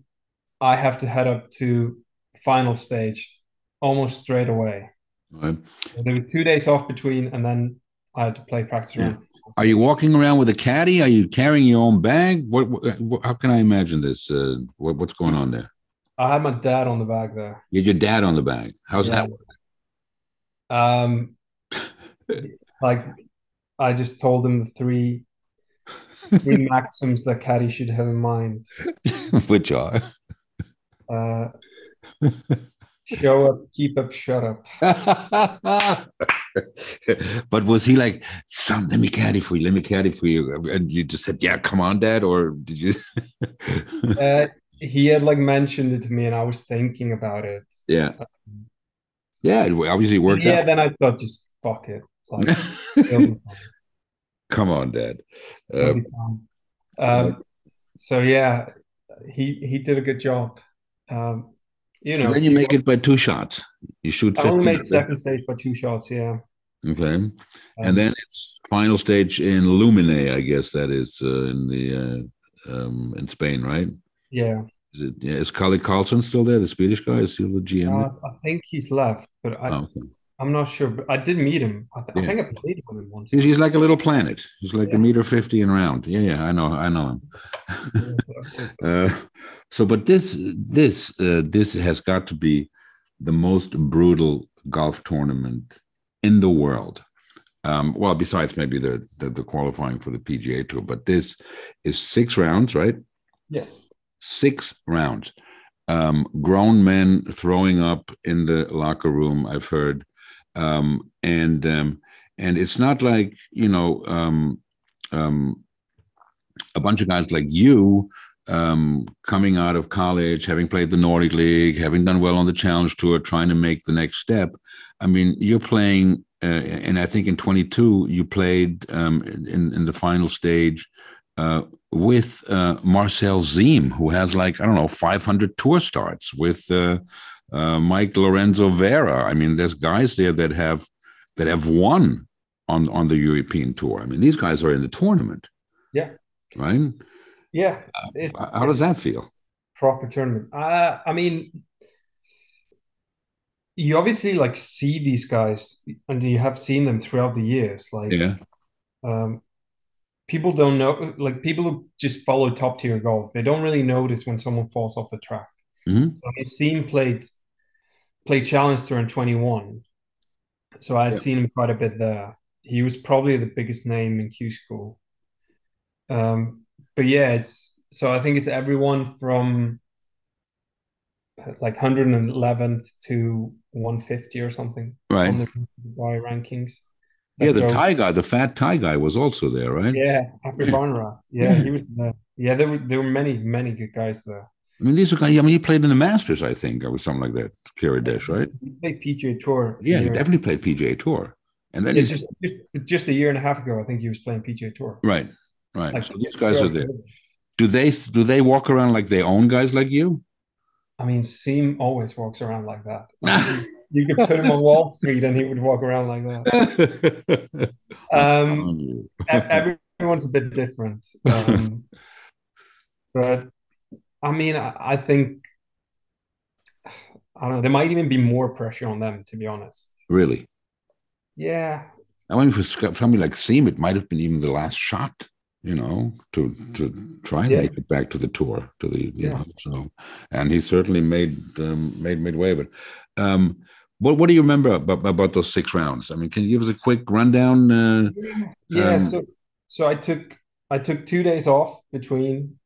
I have to head up to final stage almost straight away. Right. There were two days off between, and then I had to play practice Yeah. round. Are you walking around with a caddy? Are you carrying your own bag? What? what, what how can I imagine this? Uh, what, what's going on there? I had my dad on the bag there. You had your dad on the bag. How's Yeah. that? work? Um, like I just told him the three three maxims that caddy should have in mind. Which are? Uh, show up, keep up, shut up. but was he like, son, let me caddy for you, let me caddy for you? And you just said, yeah, come on, dad? Or did you? Uh, he had like mentioned it to me, and I was thinking about it. yeah. Yeah, it obviously worked yeah, out. then I thought, just fuck it. Like, it'll be fine. come on, dad. Fine. Um, so yeah, he he did a good job. Um, you know, then you make it by two shots. You shoot I only made second stage by two shots. Yeah. Okay. Um, and then it's final stage in Lumine, I guess that is uh, in the uh, um, in Spain, right? yeah, Is it? Yeah, is Kali Carlson still there? The Swedish guy is he the GM? uh, I think he's left, but I, oh, okay. I'm not sure. But I did meet him. I, th- I think I played with him once. He's, he's like a little planet. He's like a meter fifty and round. Yeah, yeah, I know, I know him. Uh, so, but this this uh, this has got to be the most brutal golf tournament in the world. Um, well, besides maybe the, the the qualifying for the PGA Tour, but this is six rounds, right? yes. Six rounds. Um, grown men throwing up in the locker room. I've heard, um, and um, and it's not like you know um, um, a bunch of guys like you um, coming out of college, having played the Nordic League, having done well on the Challenge Tour, trying to make the next step. I mean, you're playing, uh, and I think in 22 you played um, in in the final stage uh, with uh, Marcel Siem, who has like I don't know 500 tour starts with uh, uh, Mike Lorenzo Vera. I mean, there's guys there that have that have won on on the European tour. I mean, these guys are in the tournament. Yeah. Right. Yeah. It's, How does that feel? proper tournament. Uh, I mean, you obviously like see these guys, and you have seen them throughout the years. Like, Yeah. um, people don't know, like people who just follow top tier golf, they don't really notice when someone falls off the track. Mhm. So Nassim played played Challenge Tour in 21. So I had seen him quite a bit there. He was probably the biggest name in Q school. Um, but yeah, it's so I think it's everyone from uh, like 111th to 150 or something on Right. the by rankings. Yeah. The Thai guy, the fat Thai guy, was also there, right? Yeah, Happy Aphibarnrat. Yeah, he was there. Yeah, there were there were many many good guys there. I mean, these are guys. I mean, he played in the Masters, I think, or something like that. Kiradech, right? He played PGA Tour. Yeah, he definitely played PGA Tour, and then Yeah, he's just, just just a year and a half ago, I think he was playing PGA Tour. right, right. Like, so these guys are there. do they do they walk around like they own guys like you? I mean, Siem always walks around like that. Like, you could put him on Wall Street and he would walk around like that. Um, everyone's a bit different. Um, but I mean, I, I, think, I don't know, there might even be more pressure on them, to be honest. Really? Yeah. I mean, for somebody like Siem, it might have been even the last shot you know, to to try and yeah. make it back to the tour, to the you yeah. know. So, and he certainly made um, made midway. But um, what what do you remember about, about those six rounds? I mean, can you give us a quick rundown? Uh, yeah. Um, so so I took I took two days off between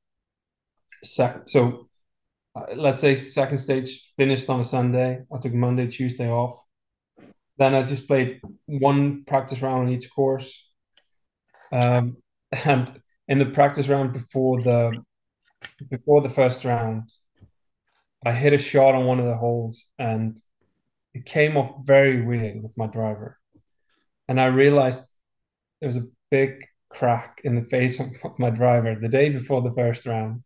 sec. So uh, let's say second stage finished on a Sunday. I took Monday, Tuesday off. Then I just played one practice round on each course. Um, and in the practice round before the before the first round, I hit a shot on one of the holes and it came off very weird with my driver. And I realized there was a big crack in the face of my driver the day before the first round.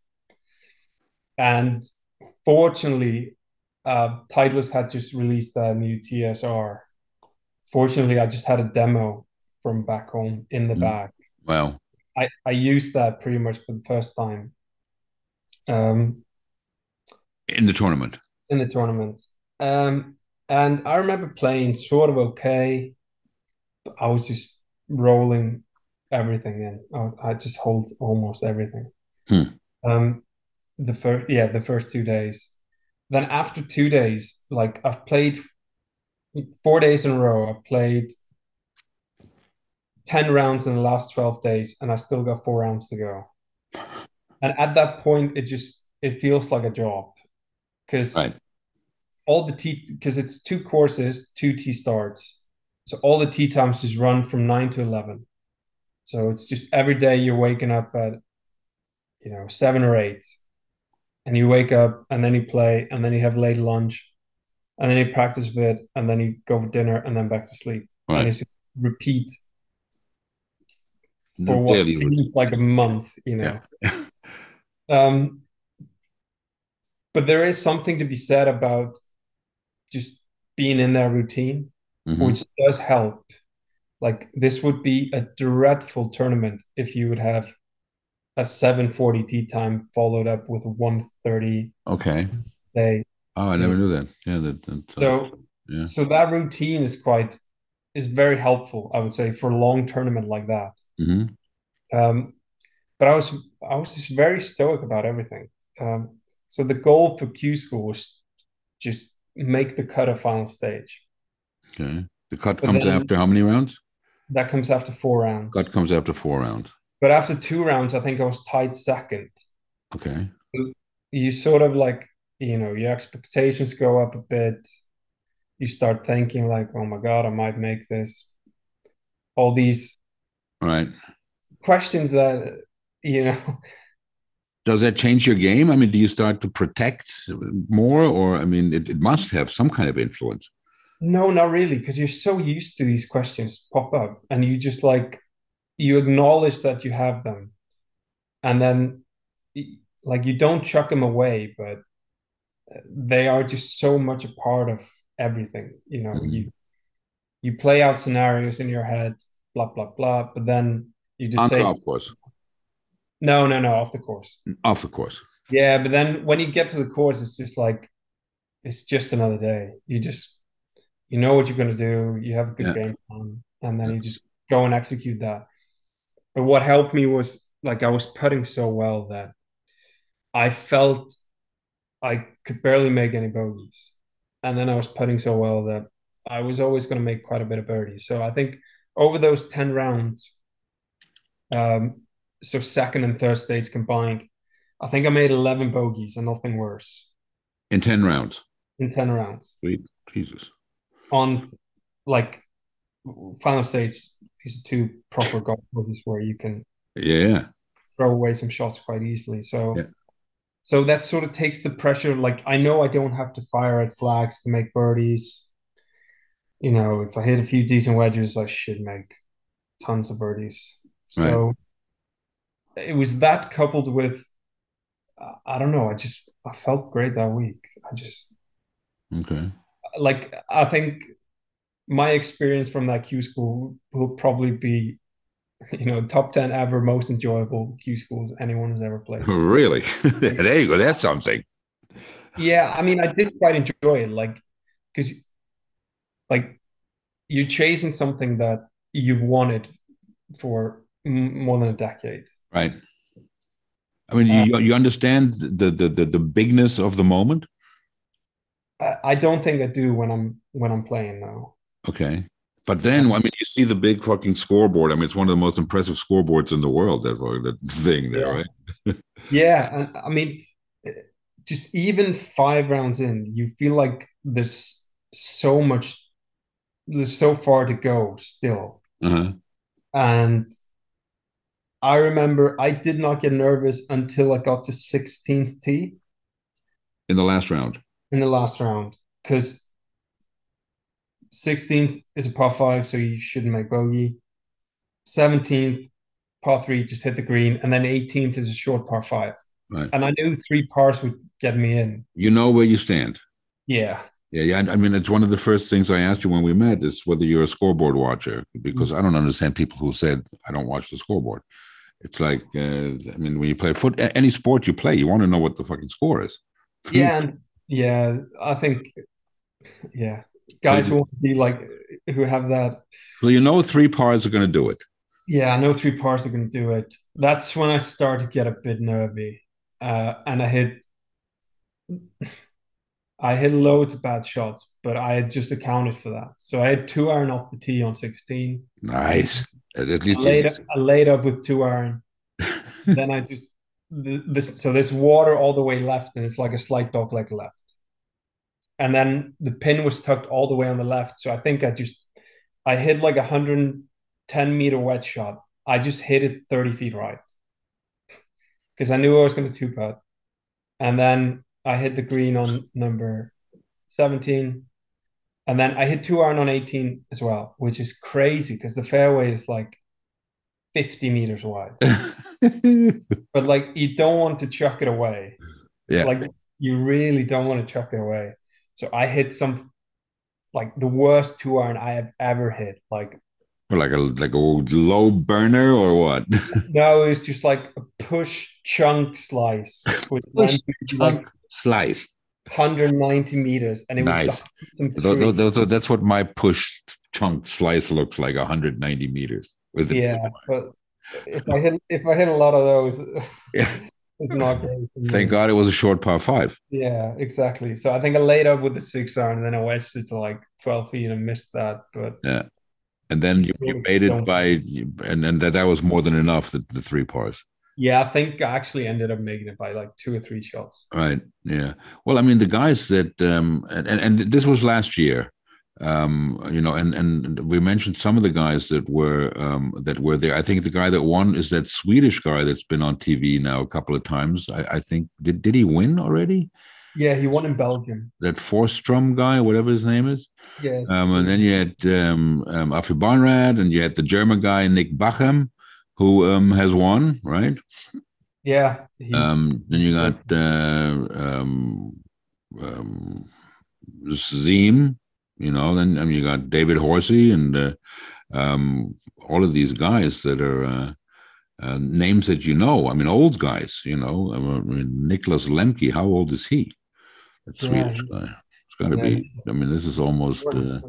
And fortunately, uh, Titleist had just released a new TSR. Fortunately, I just had a demo from back home in the mm. bag. Wow. I, I used that pretty much for the first time. Um, in the tournament. In the tournament. Um, and I remember playing sort of okay. I was just rolling everything in. I, I just hold almost everything. Hmm. Um, the first, yeah, the first two days. Then after two days, like I've played four days in a row. I've played 10 rounds in the last 12 days and I still got four rounds to go. And at that point, it just it feels like a job because right. all the T because it's two courses, two T starts. So all the T times just run from nine to 11. So it's just every day you're waking up at, you know, seven or eight and you wake up and then you play and then you have late lunch and then you practice a bit and then you go for dinner and then back to sleep. Right. And it's repeat for what seems like a month, you know. Yeah. um, but there is something to be said about just being in their routine, mm-hmm. which does help. Like this would be a dreadful tournament if you would have a 740 tea time followed up with a 130 okay day. Oh, I never knew that. Yeah, that, that so yeah. so that routine is quite is very helpful, I would say, for a long tournament like that. Mm-hmm. Um, but I was I was just very stoic about everything. Um, so the goal for Q school was just make the cut of final stage. Okay. The cut but comes after how many rounds? That comes after four rounds. Cut comes after four rounds. But after two rounds, I think I was tied second. Okay. You sort of like, you know, your expectations go up a bit. You start thinking like, oh my God, I might make this. All these right. Questions that you know. Does that change your game? I mean do you start to protect more or i mean it, it must have some kind of influence. No not really because you're so used to these questions pop up and you just like you acknowledge that you have them. And then like you don't chuck them away but they are just so much a part of everything you know. Mm-hmm. you you play out scenarios in your head blah blah blah but then you just say off course. No, no, no, off the course. Off the course. Yeah, but then when you get to the course, it's just like it's just another day. You just you know what you're gonna do. You have a good yeah. game plan, and then yeah. you just go and execute that. But what helped me was like I was putting so well that I felt I could barely make any bogeys, and then I was putting so well that I was always going to make quite a bit of birdies. So I think over those ten rounds, um, so second and third states combined, I think I made 11 bogeys and nothing worse. In 10 rounds? In 10 rounds. Sweet. Jesus. On like final states, these are two proper golf courses where you can yeah throw away some shots quite easily. So yeah. so that sort of takes the pressure. Like I know I don't have to fire at flags to make birdies. You know, if I hit a few decent wedges, I should make tons of birdies. So right. it was that coupled with I don't know. I just I felt great that week. I just Okay. like I think my experience from that Q school will probably be, you know, top ten ever most enjoyable Q schools anyone has ever played. Really? there you go. That's something. Yeah, I mean, I did quite enjoy it, like, because, like, you're chasing something that you've wanted for m- more than a decade. Right. I mean, uh, you you understand the the the, the bigness of the moment. I, I don't think I do when I'm when I'm playing now. Okay. But then, I mean, you see the big fucking scoreboard. I mean, it's one of the most impressive scoreboards in the world. That that thing there, Yeah. right? Yeah, and I mean, just even five rounds in, you feel like there's so much, there's so far to go still. Uh-huh. And I remember I did not get nervous until I got to 16th tee In the last round. in the last round because 16th is a par five, so you shouldn't make bogey. 17th, par three, just hit the green, and then 18th is a short par five. Right. And I knew three pars would get me in. You know where you stand. Yeah. Yeah, yeah. I mean, it's one of the first things I asked you when we met is whether you're a scoreboard watcher, because I don't understand people who said I don't watch the scoreboard. It's like, uh, I mean, when you play foot, any sport you play, you want to know what the fucking score is. Yeah, and yeah, I think yeah, guys So- who want to be like who have that. So you know three pars are going to do it. Yeah, I know three pars are going to do it. That's when I start to get a bit nervy, uh, and I hit. I hit loads of bad shots, but I had just accounted for that. So I had two iron off the tee on 16. Nice. I laid, I laid up with two iron. then I just this so there's water all the way left, and it's like a slight dog leg left. And then the pin was tucked all the way on the left, so I think I just I hit like a 110 meter wedge shot. I just hit it 30 feet right because I knew I was going to two putt, and then I hit the green on number 17, and then I hit two iron on 18 as well, which is crazy because the fairway is like 50 meters wide but like you don't want to chuck it away. yeah. Like you really don't want to chuck it away. So I hit some like the worst two iron I have ever hit. Like Or like a like a low burner or what? no, it was just like a push chunk slice with Push like Chunk slice. 190 meters, and it was Nice. some Tho- tho- that's what my push chunk slice looks like 190 meters. With it. Yeah, but if I hit if I hit a lot of those, Yeah. it's not great. Thank God it was a short par five. Yeah, exactly. So I think I laid up with the six iron, and then I wedged it to like 12 feet and missed that. But yeah, And then you, you made it by, and and that, that was more than enough, the, the three pars. Yeah, I think I actually ended up making it by like two or three shots. Right. Yeah. Well, I mean, the guys that, um, and, and, this was last year, um, you know, and, and we mentioned some of the guys that were, um, that were there. I think the guy that won is that Swedish guy that's been on TV now a couple of times. I, I think, did, did he win already? Yeah, he won in Belgium. That Forsström guy, whatever his name is. Yes. Um, and then you had um, um, Aphibarnrat, and you had the German guy Nick Bachem, who um, has won, right? yeah, Um, then you got uh, um, um, Siem, you know. Then I mean, you got David Horsey and uh, um, all of these guys that are uh, uh, names that you know. I mean, old guys, you know. I mean, Niklas Lemke, how old is he? That Yeah, Swedish guy. It's got to yeah, be. I mean, this is almost. Uh,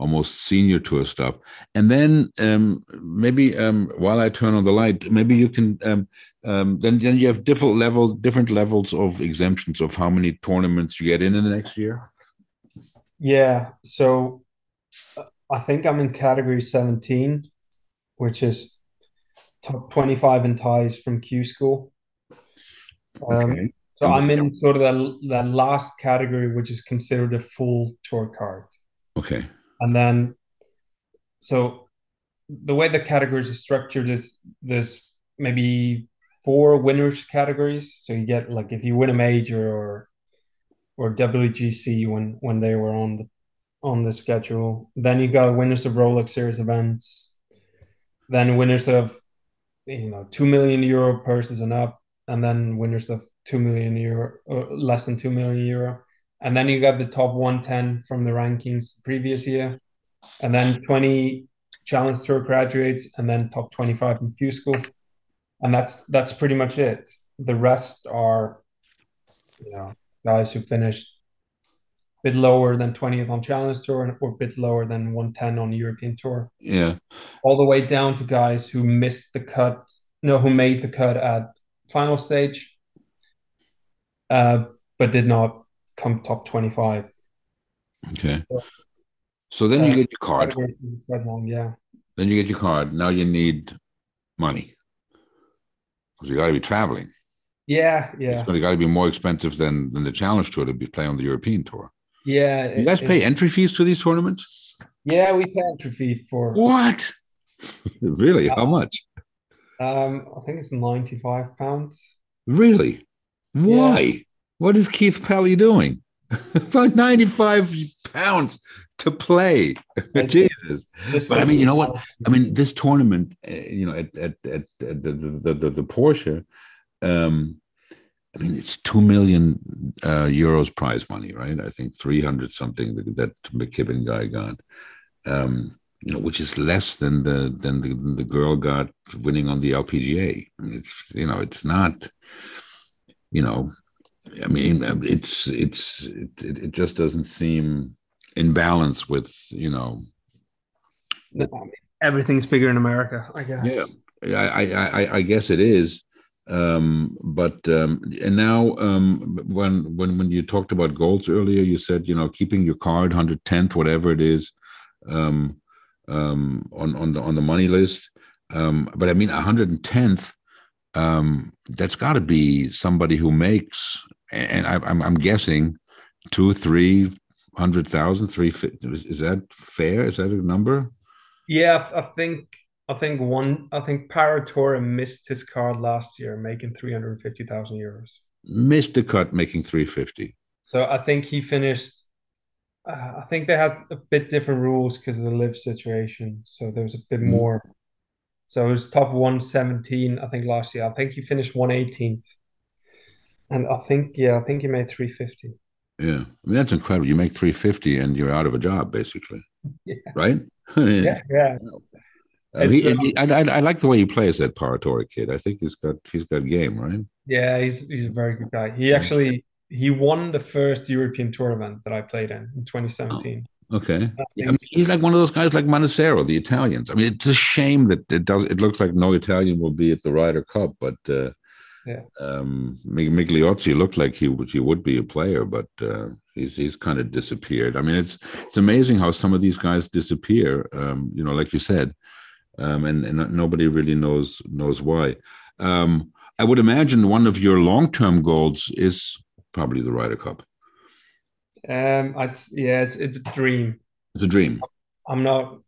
almost senior tour stuff. And then um, maybe um, while I turn on the light, maybe you can um, um, then then you have different level different levels of exemptions of how many tournaments you get in in the next year. Yeah, so uh, I think I'm in category 17, which is top 25 in ties from Q school. Um, Okay. so I'm in sort of that that last category, which is considered a full tour card. Okay. And then, so the way the categories are structured is there's maybe four winners categories. So you get like if you win a major or or WGC when when they were on the on the schedule. Then you got winners of Rolex Series events. Then winners of you know two million euro purses and up, and then winners of two million euro, or less than two million euro, and then you got the top 110 from the rankings the previous year, and then 20 Challenge Tour graduates, and then top 25 in Q School, and that's that's pretty much it. The rest are, you know, guys who finished a bit lower than 20th on Challenge Tour or a bit lower than 110 on European Tour. Yeah. All the way down to guys who missed the cut, no, who made the cut at final stage, uh, but did not come top 25. Okay. So then you Uh, get your card. Categories is quite long, yeah. Then you get your card. Now you need money. Because you got to be traveling. Yeah, yeah, It's got to be more expensive than, than the Challenge Tour to be playing on the European Tour. yeah. You guys it- pay it- entry fees to these tournaments? Yeah, we pay entry fee for. What? really? How much? Um, I think it's 95 pounds. Really? Why? What is Keith Pelley doing? About 95 pounds to play. Jesus. But I mean, you know what? I mean, this tournament, uh, you know, at at at, at the, the the the Porsche, um, I mean, it's two million uh, euros prize money, right? I think three hundred something that, that McKibbin guy got, um, you know, which is less than the than the, the girl got winning on the LPGA. I mean, it's you know, it's not, you know, I mean, it's it's it, it just doesn't seem in balance with you know everything's bigger in America, I guess. Yeah. I, I, I, I guess it is. Um, but um, and now um, when when when you talked about goals earlier, you said you know keeping your card hundred tenth, whatever it is, um, um, on on the on the money list. Um, but I mean, hundred and tenth. Um, that's got to be somebody who makes, and I, I'm I'm guessing, two, three hundred thousand, three. Is is that fair? Is that a number? Yeah, I think I think one I think Paratore missed his card last year, making 350,000 euros. Missed the cut, making three fifty. So I think he finished. Uh, I think they had a bit different rules because of the live situation. So there was a bit Mhm. more. So it was top 117, I think, last year. I think he finished 118th. And I think, yeah, I think he made 350. Yeah, I mean that's incredible. You make three fifty and you're out of a job, basically, Yeah. right? Yeah, yeah. uh, he- he- I, I, I like the way he plays that Paratore kid. I think he's got he's got game, right? Yeah, he's he's a very good guy. He actually he won the first European tour event that I played in in 2017. Okay, Yeah, I mean, he's like one of those guys like Manassero, the Italians. I mean, it's a shame that it does. It looks like no Italian will be at the Ryder Cup, but uh, Yeah. um, looked like he would he would be a player, but uh, he's he's kind of disappeared. I mean, it's it's amazing how some of these guys disappear. Um, you know, like you said, um, and and nobody really knows knows why. Um, I would imagine one of your long term goals is probably the Ryder Cup. Um, it's yeah, it's it's a dream. It's a dream. I'm not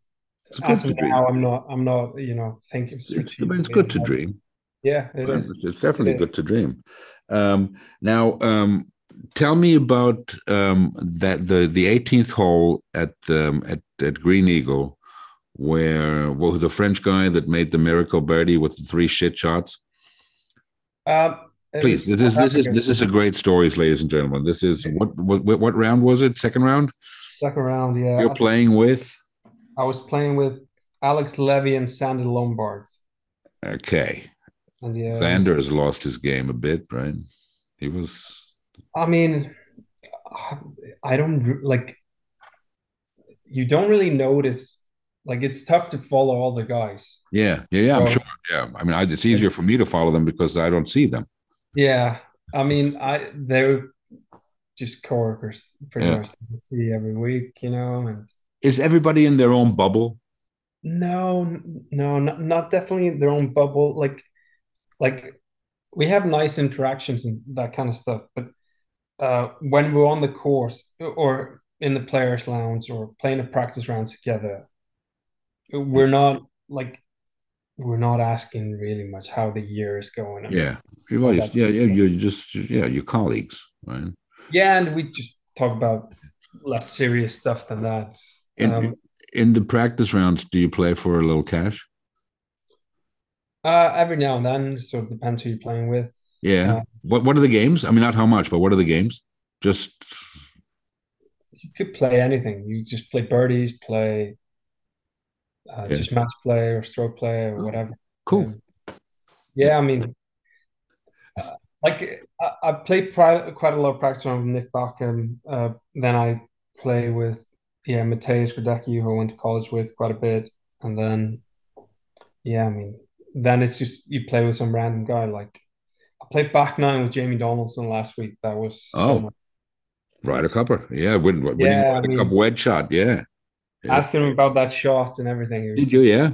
as of now. I'm not. I'm not. You know, thinking It's, it's good to dream. Yeah, it Right, is. It's definitely is. good to dream. Um, now, um, tell me about um, that the the 18th hole at um, at at Green Eagle, where well, the French guy that made the miracle birdie with the three shit shots. Um, Please, this is this is this is a great story, ladies and gentlemen. This is what what what round was it? Second round. second round. Yeah, You're playing with. I was playing with Alex Levy and Sandy Lombard, Okay, yeah, uh, was- Zander has lost his game a bit, right? He was. I mean, I don't like. You don't really notice. Like it's tough to follow all the guys. Yeah, yeah, yeah. I'm sure. Yeah, I mean, I, it's easier for me to follow them because I don't see them. Yeah, I mean, I they're just coworkers pretty Yeah. much I see every week, you know. And Is everybody in their own bubble? no, no, not, not definitely in their own bubble. Like, like we have nice interactions and that kind of stuff, but uh, when we're on the course or in the players' lounge or playing a practice round together, we're not like we're not asking really much how the year is going. Yeah, always, yeah, yeah. You're just yeah, your colleagues, right? Yeah, and we just talk about less serious stuff than that. In, Um, in the practice rounds, do you play for a little cash? Uh, every now and then, so it depends who you're playing with. Yeah. Uh, what What are the games? I mean, not how much, but what are the games? Just You could play anything. You just play birdies, play uh, Yeah. just match play or stroke play or whatever. cool. Um, yeah, I mean, uh, like I, I play pri quite a lot of practice around with Nick Bachem. Uh, then I play with yeah Mateusz Gradecki, who I went to college with quite a bit, and then yeah, I mean, then it's just you play with some random guy. Like I played back nine with Jamie Donaldson last week. That was so Oh. much. Ryder Cupper. Yeah. Winning Yeah, I Ryder mean- Cup wedge shot. Yeah. Yeah. asking him about that shot and everything. Did you? Yeah.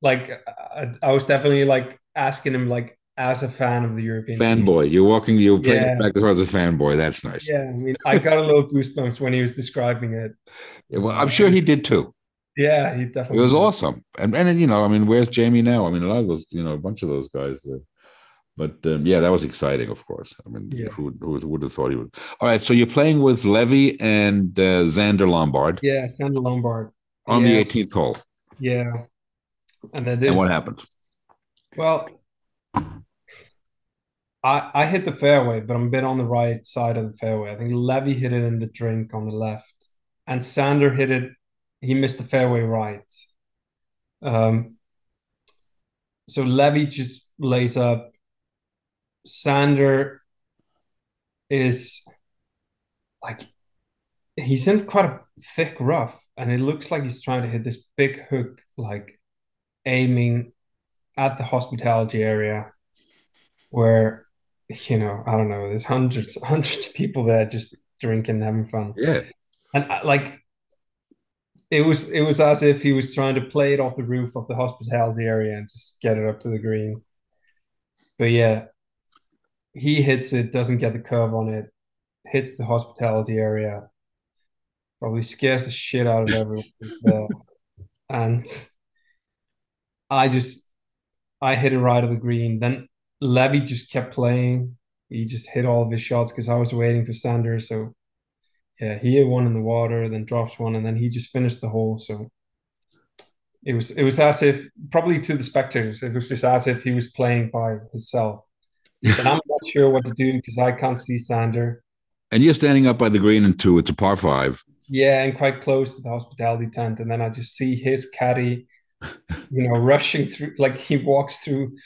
like I, I was definitely like asking him like as a fan of the European team. Fanboy. You're walking. You're playing Yeah. back as far as a fanboy. That's nice. Yeah, I mean, I got a little goosebumps when he was describing it. Yeah, well, I'm sure he did too. Yeah, he It was did. awesome. And and then, you know, I mean, where's Jamie now? I mean, a lot of those, you know, a bunch of those guys. Uh, but um, yeah, that was exciting, of course. I mean, Yeah. who, who would have thought he would? All right, so you're playing with Levy and uh, Zander Lombard Yeah, Sander Lombard. on yeah, the 18th hole. Yeah, and then And what happened? Well, I I hit the fairway, but I'm a bit on the right side of the fairway. I think Levy hit it in the drink on the left, and Sander hit it. He missed the fairway right. Um. So Levy just lays up. Sander is like he's in quite a thick rough, and it looks like he's trying to hit this big hook, like aiming at the hospitality area where you know I don't know there's hundreds hundreds of people there just drinking having fun Yeah. and like it was it was as if he was trying to play it off the roof of the hospitality area and just get it up to the green but yeah he hits it doesn't get the curve on it hits the hospitality area probably scares the shit out of everyone there and I just I hit it right of the green. Then Levy just kept playing. He just hit all of his shots because I was waiting for Sanders. So yeah, he hit one in the water, then drops one, and then he just finished the hole. So it was it was as if probably to the spectators, it was just as if he was playing by himself. And I'm not sure what to do because I can't see Sander. And you're standing up by the green and two. It's a par five. Yeah, and quite close to the hospitality tent. And then I just see his caddy, you know, rushing through, like he walks through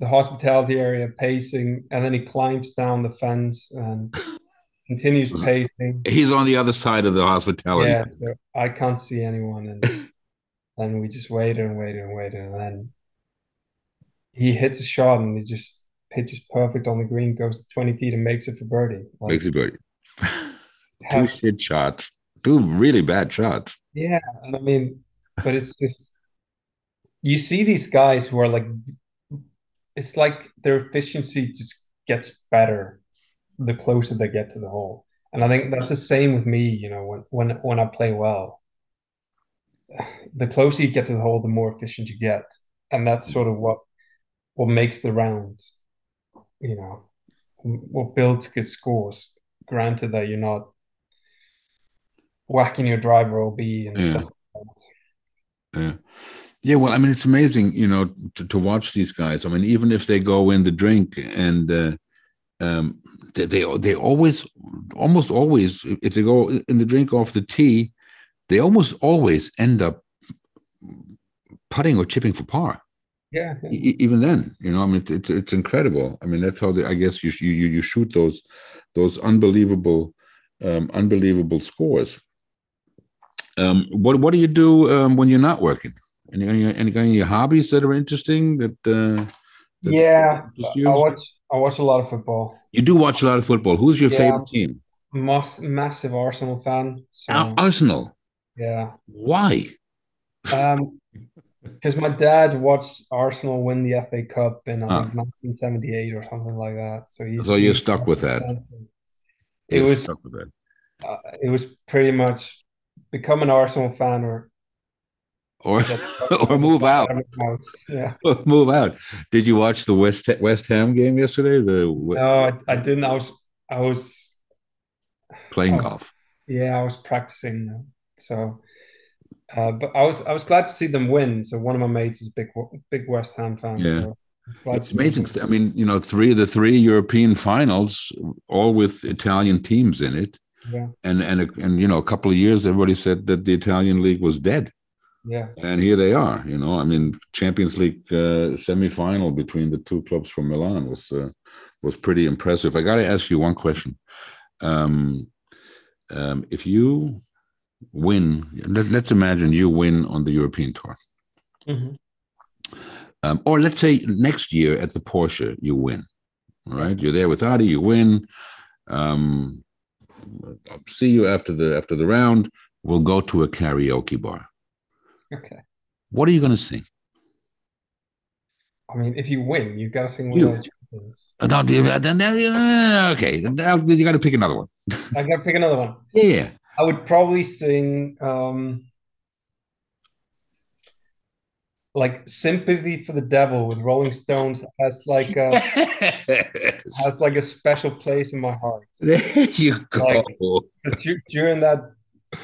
the hospitality area pacing, and then he climbs down the fence and continues mm-hmm. pacing. He's on the other side of the hospitality. Yeah, so I can't see anyone. And then we just waited and waited and waited. And then he hits a shot and he just pitches perfect on the green, goes to 20 feet and makes it for birdie. Like, Makes it birdie. two shit shots. Two really bad shots. Yeah, and I mean, but it's just you see these guys who are like, it's like their efficiency just gets better the closer they get to the hole, and I think that's the same with me. You know, when when when I play well, the closer you get to the hole, the more efficient you get, and that's sort of what what makes the rounds. You know, what builds good scores. Granted that you're not whacking your driver OB and Yeah. stuff like that. Yeah. Yeah, well, I mean, it's amazing, you know, to, to watch these guys. I mean, even if they go in the drink and uh, um, they, they they always, almost always, if they go in the drink off the tee, they almost always end up putting or chipping for par. Yeah, yeah. E- even then, you know, I mean, it's it's incredible. I mean, that's how they, I guess you you you shoot those those unbelievable, um, unbelievable scores. Um, what what do you do um, when you're not working? Any any any your hobbies that are interesting that uh, that Yeah, I watch I watch a lot of football. You do watch a lot of football. Who's your Yeah. favorite team? Mas massive Arsenal fan. So Ar- Arsenal. yeah, Why? um, because my dad watched Arsenal win the FA Cup in I Ah. 1978 or something like that. So he's So you're stuck with that. It You're was stuck with that. uh, it was pretty much become an Arsenal fan or or or move out. Yeah. move out. Did you watch the West West Ham game yesterday? The No, I, I didn't. I was I was playing Oh. golf. Yeah, I was practicing. So, uh, but I was I was glad to see them win. So one of my mates is a big big West Ham fan. Yeah. So It's amazing. I mean, you know, three of the three European finals, all with Italian teams in it. Yeah. And and and you know, a couple of years, everybody said that the Italian league was dead. Yeah. And here they are. You know, I mean, Champions League uh, semi-final between the two clubs from Milan was uh, was pretty impressive. I got to ask you one question. Um, um, if you win, let, us imagine you win on the European tour. Mm-hmm. Um, or let's say next year at the Porsche, you win. Right? You're there with Adi, you win. Um, I'll see you after the after the round. We'll go to a karaoke bar. Okay. What are you going to sing? I mean, if you win, you've got to sing one of the champions. Uh, no, then, uh, okay, you got to pick another one. I got to pick another one. Yeah. I would probably sing um, like "Sympathy for the Devil" with Rolling Stones has like a has like a special place in my heart. There you go. Like, during that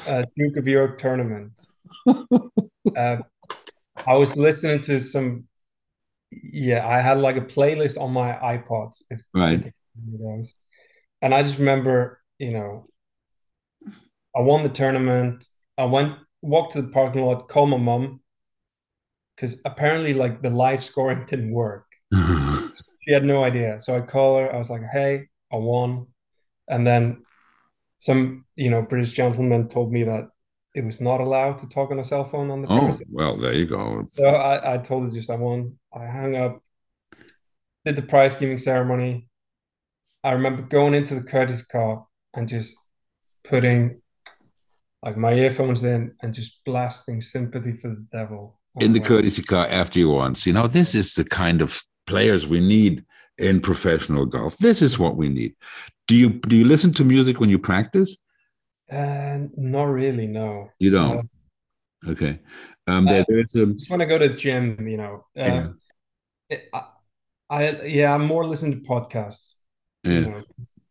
uh, Duke of York tournament, uh, I was listening to some. Yeah, I had like a playlist on my iPod. right. And I just remember, you know, I won the tournament. I went walked to the parking lot, called my mom because apparently like the live scoring didn't work. she had no idea. So I called her. I was like, "Hey, I won," and then some you know British gentleman told me that it was not allowed to talk on a cell phone on the oh well there you go. So I, I told her just i won. I hung up did the prize giving ceremony. I remember going into the courtesy car and just putting like my earphones in and just blasting sympathy for the devil. Oh in the courtesy car after you won. You know this is the kind of players we need in professional golf. This is what we need. Do you do you listen to music when you practice uh, not really. No. You don't. Uh, okay. Um, there, there's a. Just when I go to gym, you know. Uh, yeah. It, I, I, yeah, I'm more listening to podcasts. Yeah. You know.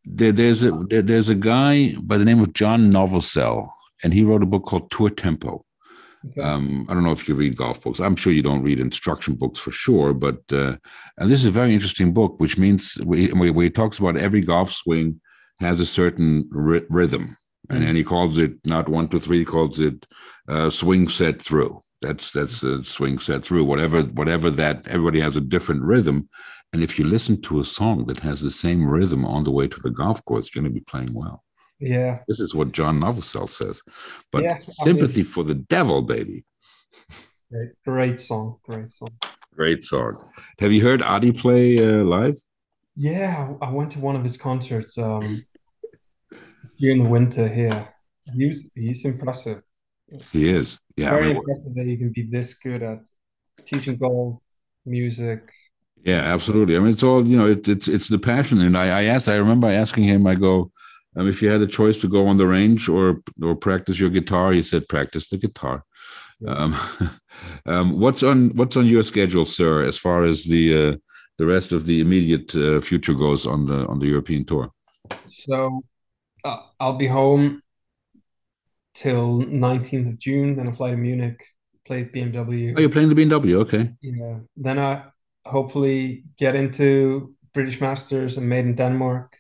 there, there's a there, there's a guy by the name of John Novosel, and he wrote a book called Tour Tempo. Okay. Um, I don't know if you read golf books. I'm sure you don't read instruction books for sure, but uh, and this is a very interesting book, which means where he talks about every golf swing has a certain ry- rhythm and then he calls it not one to three, He calls it uh, swing set through. That's that's a swing set through. Whatever whatever that everybody has a different rhythm, and if you listen to a song that has the same rhythm on the way to the golf course, you're going to be playing well. Yeah, this is what John Novosel says. But yeah, sympathy mean, for the devil, baby. Great, great song, great song. Great song. Have you heard Adi play uh, live? Yeah, I went to one of his concerts. Um, during the winter here. He's he's impressive. He is. Yeah. Very I mean, impressive that you can be this good at teaching golf, music. Yeah, absolutely. I mean, it's all you know. It's it's it's the passion, and I I asked. I remember asking him. I go, um, if you had the choice to go on the range or or practice your guitar, he said, practice the guitar. Yeah. Um, um, what's on what's on your schedule, sir, as far as the uh, the rest of the immediate uh, future goes on the on the European tour? So uh, I'll be home till 19th of June. Then I fly to Munich, play BMW. Oh, you're playing the BMW? Okay. Yeah. Then I hopefully get into British Masters and Made in Denmark.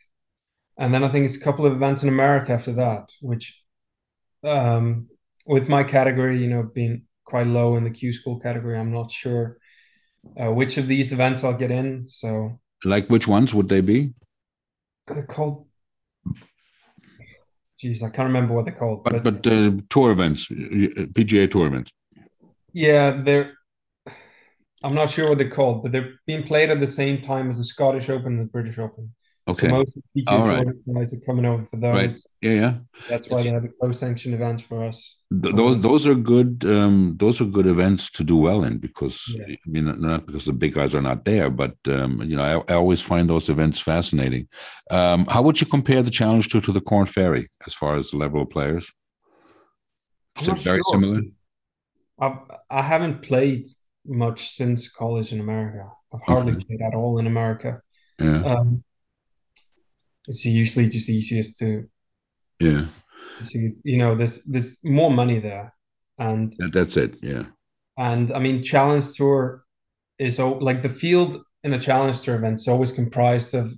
And then I think it's a couple of events in America after that, which um, with my category, you know, being quite low in the Q school category, I'm not sure uh, which of these events I'll get in. So, like, which ones would they be? They're called Jeez, I can't remember what they're called. But but, but uh, tour events, PGA tour events. Yeah, they're. I'm not sure what they're called, but they're being played at the same time as the Scottish Open and the British Open. Okay. So most of the PGA All right. guys are coming over for those. Right. Yeah, yeah. That's why they have a co-sanctioned events for us. Th- those those are good. Um, those are good events to do well in because yeah. I mean not because the big guys are not there, but um, you know I, I, always find those events fascinating. Um, how would you compare the Challenge Tour to the Korn Ferry as far as the level of players? Is it very sure. similar? I've, I haven't played much since college in America. I've hardly okay. played at all in America. Yeah. Um, it's usually just easiest to yeah to see you know there's there's more money there and that's it yeah and i mean challenge tour is like the field in a challenge tour event is always comprised of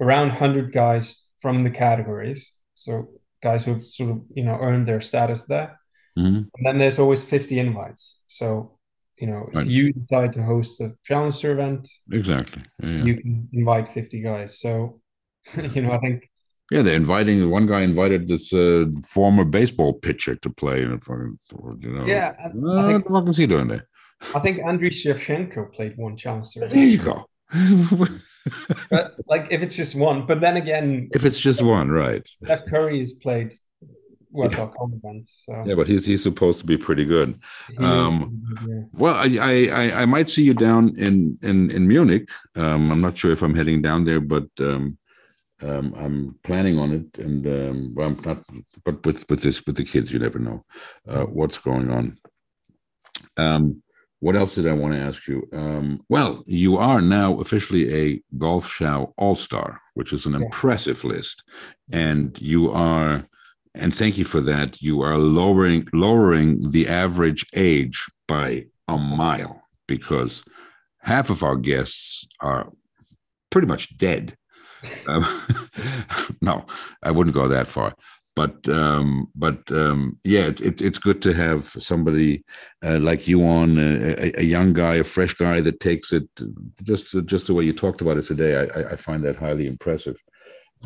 around 100 guys from the categories. So guys who've sort of, you know, earned their status there. Mhm. And then there's always 50 invites. So, you know, Right. if you decide to host a challenger event, Exactly. Yeah. you can invite 50 guys. So, you know, I think Yeah, they're inviting. One guy invited this uh, former baseball pitcher to play, and fucking, you know. Yeah, I what think- the fuck is he doing there? I think Andriy Shevchenko played one challenger There you go. But like if it's just one, but then again, if it's just one, right? Steph Curry has played Web.com events, so Yeah, but he's he's supposed to be pretty good. um, yeah. Well, I, I I I might see you down in in in Munich. Um, I'm not sure if I'm heading down there, but um, um, I'm planning on it, and um, well, I'm not. But with with this with the kids, you never know uh, what's going on. Um, what else did I want to ask you? Um, well, you are now officially a Golf Show All Star, which is an Yeah. impressive list, and you are. And thank you for that. You are lowering lowering the average age by a mile because half of our guests are pretty much dead. Um, no, I wouldn't go that far. But um, but um, yeah, it, it, it's good to have somebody uh, like you on a, a young guy, a fresh guy that takes it just just the way you talked about it today. I, I- find that highly impressive.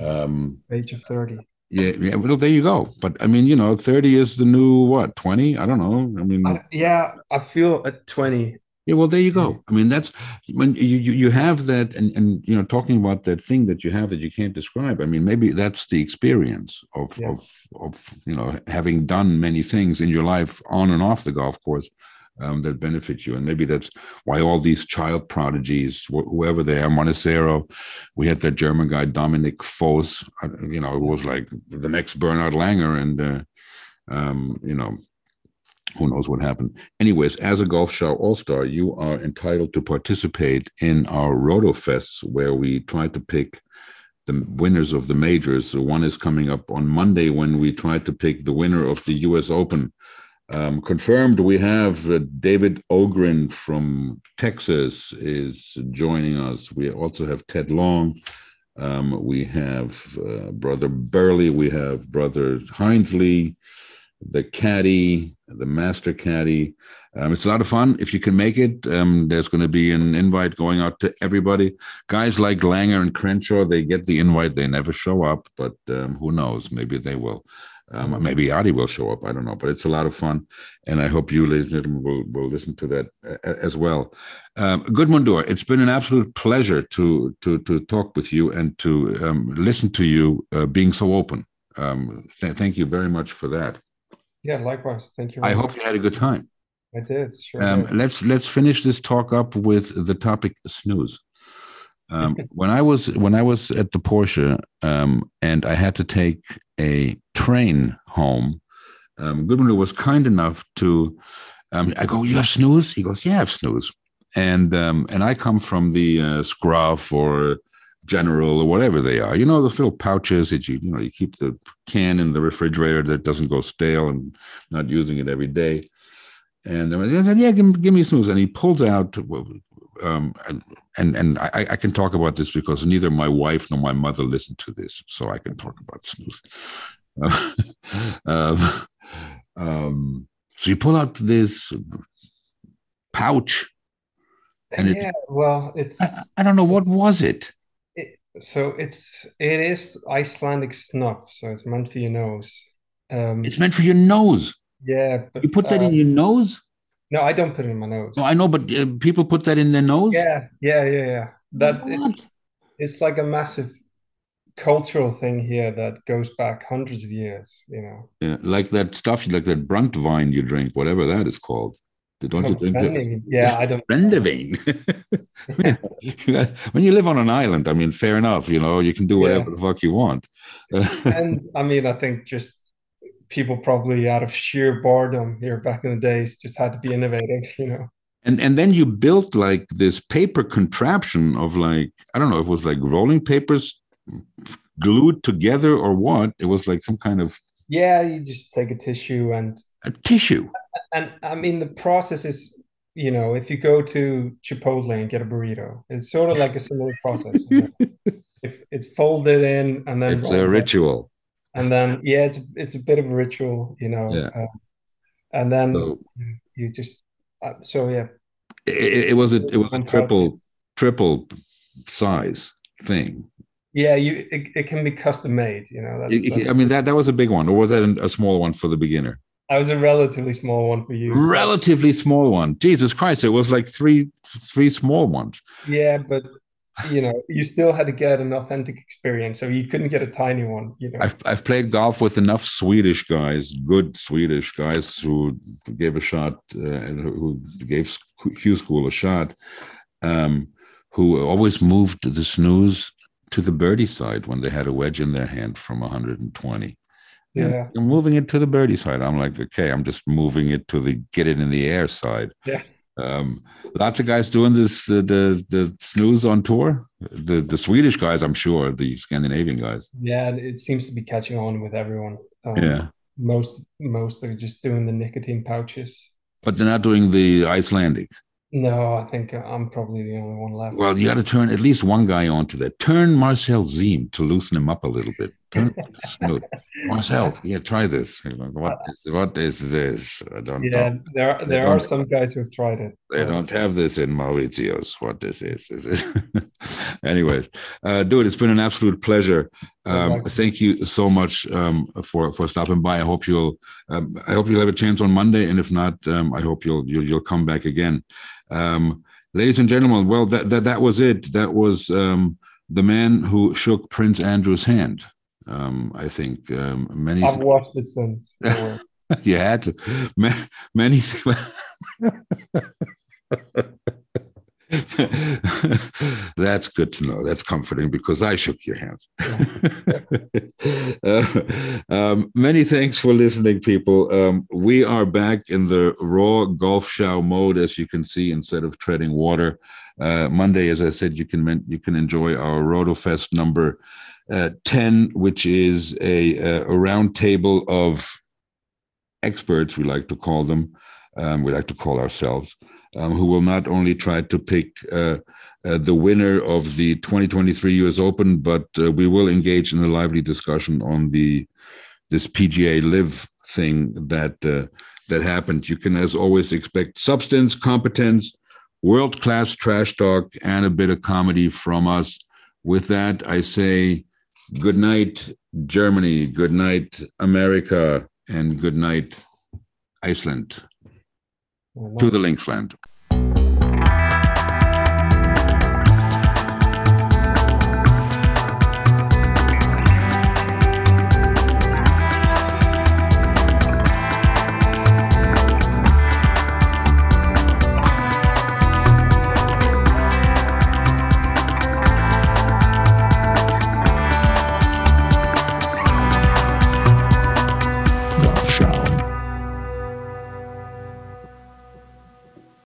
Um, age of 30. yeah, yeah. Well, there you go. But I mean, you know, thirty is the new what? Twenty? I don't know. I mean, I, yeah, I feel at 20. Yeah, well, there you go. I mean, that's when you you, you have that, and and you know, talking about that thing that you have that you can't describe. I mean, maybe that's the experience of Yeah. of of you know having done many things in your life on and off the golf course um, that benefit you, and maybe that's why all these child prodigies, wh- whoever they are, Manassero, we had that German guy Dominic Foos, you know, it was like the next Bernard Langer, and uh, um, you know. Who knows what happened? anyways, as a golf show all star, you are entitled to participate in our Roto Fests, where we try to pick the winners of the majors. So one is coming up on Monday when we try to pick the winner of the U.S. Open. Um, confirmed, we have uh, David Ogren from Texas is joining us. We also have Ted Long. Um, we have uh, brother Burley. We have brother Hinesley the caddy, the master caddy. Um, it's a lot of fun if you can make it. Um, there's going to be an invite going out to everybody. Guys like Langer and Crenshaw, they get the invite. They never show up, but um, who knows? Maybe they will. Um, maybe Adi will show up. I don't know, but it's a lot of fun, and I hope you, ladies and gentlemen, will, will listen to that as well. Um, Guðmundur, it's been an absolute pleasure to to to talk with you and to um, listen to you uh, being so open. Um, th- thank you very much for that. Yeah, likewise. Thank you. I very hope you had a good time. I did. Sure. Um, did. let's let's finish this talk up with the topic snus. Um, when I was when I was at the Porsche um, and I had to take a train home, um, Goodman was kind enough to. Um, I go, you have snus? He goes, yeah, I have snus. And um, and I come from the uh, Skruf or General or whatever they are. You know those little pouches that you you know you keep the can in the refrigerator that doesn't go stale and not using it every day. And I said, "Yeah, give, give me snus." And he pulls out, um, and and, and I, I can talk about this because neither my wife nor my mother listened to this, so I can talk about snus. um, um, so you pull out this pouch. and it- yeah, well, it's I, I don't know what was it. So it's it is Icelandic snuff, so it's meant for your nose. Um, It's meant for your nose. yeah, but You put that in your nose? No, I don't put it in my nose. No, I know, but uh, people put that in their nose. Yeah, yeah, yeah, yeah. That it's What? it's like a massive cultural thing here that goes back hundreds of years, you know. Yeah, like that stuff, like that Brandwein you drink, whatever that is called. Don't you drink? Brennivín. Yeah, I don't. Brandwein. when you live on an island, I mean, fair enough. You know, you can do whatever Yeah. the fuck you want. And I mean, I think just people probably out of sheer boredom here back in the days just had to be innovative, you know. and and then you built like this paper contraption of like I don't know if it was like rolling papers glued together or what. It was like some kind of Yeah, you just take a tissue and a tissue. and I mean the process is you know, if you go to Chipotle and get a burrito, it's sort of like a similar process. if it's folded in and then it's a ritual. And then yeah, it's it's a bit of a ritual, you know. Yeah. Uh, and then so, you just uh, so yeah. It, it, was a it was a triple triple size thing. Yeah, you it, it can be custom made. You know, that's, that's, I mean that that was a big one, or was that a small one for the beginner? I was a relatively small one for you. Relatively small one. Jesus Christ! It was like three three small ones. Yeah, but you know, you still had to get an authentic experience, so you couldn't get a tiny one. You know, I've I've played golf with enough Swedish guys, good Swedish guys who gave a shot, uh, who gave Q School a shot, um, who always moved the snus to the birdie side when they had a wedge in their hand from 120. Yeah. I'm moving it to the birdie side. I'm like, okay, I'm just moving it to the get it in the air side. Yeah. Um, lots of guys doing this, uh, the the snus on tour. The the Swedish guys, I'm sure, the Scandinavian guys. Yeah, it seems to be catching on with everyone. Um, yeah. Most most are just doing the nicotine pouches. But they're not doing the Icelandic. No, I think I'm probably the only one left. Well, you got to turn at least one guy onto that. Turn Marcel Siem to loosen him up a little bit. Turn smooth. Marcel, yeah, try this. What is what is this? I don't. Yeah, there are, there are some guys who've tried it. They but... don't have this in Mauritius. What this is? is Anyways, uh, dude, it's been an absolute pleasure. Um, thank you so much um, for for stopping by. I hope you'll um, I hope you'll have a chance on Monday, and if not, um, I hope you'll, you'll you'll come back again. Um, ladies and gentlemen, well, that, that, that was it. That was um, the man who shook Prince Andrew's hand. Um, I think um, many. I've watched it since. you had to. Many. That's good to know. That's comforting because I shook your hand. uh, um, many thanks for listening, people. Um, we are back in the raw golf show mode, as you can see, instead of treading water. Uh, Monday, as I said, you can you can enjoy our RotoFest number uh, ten, which is a, a round table of experts. We like to call them. Um, we like to call ourselves um, who will not only try to pick uh, uh, the winner of the 2023 U.S. Open, but uh, we will engage in a lively discussion on the this PGA LIV thing that uh, that happened. You can, as always, expect substance, competence, world class trash talk, and a bit of comedy from us. With that, I say good night, Germany. Good night, America, and good night, Iceland to the Linksland.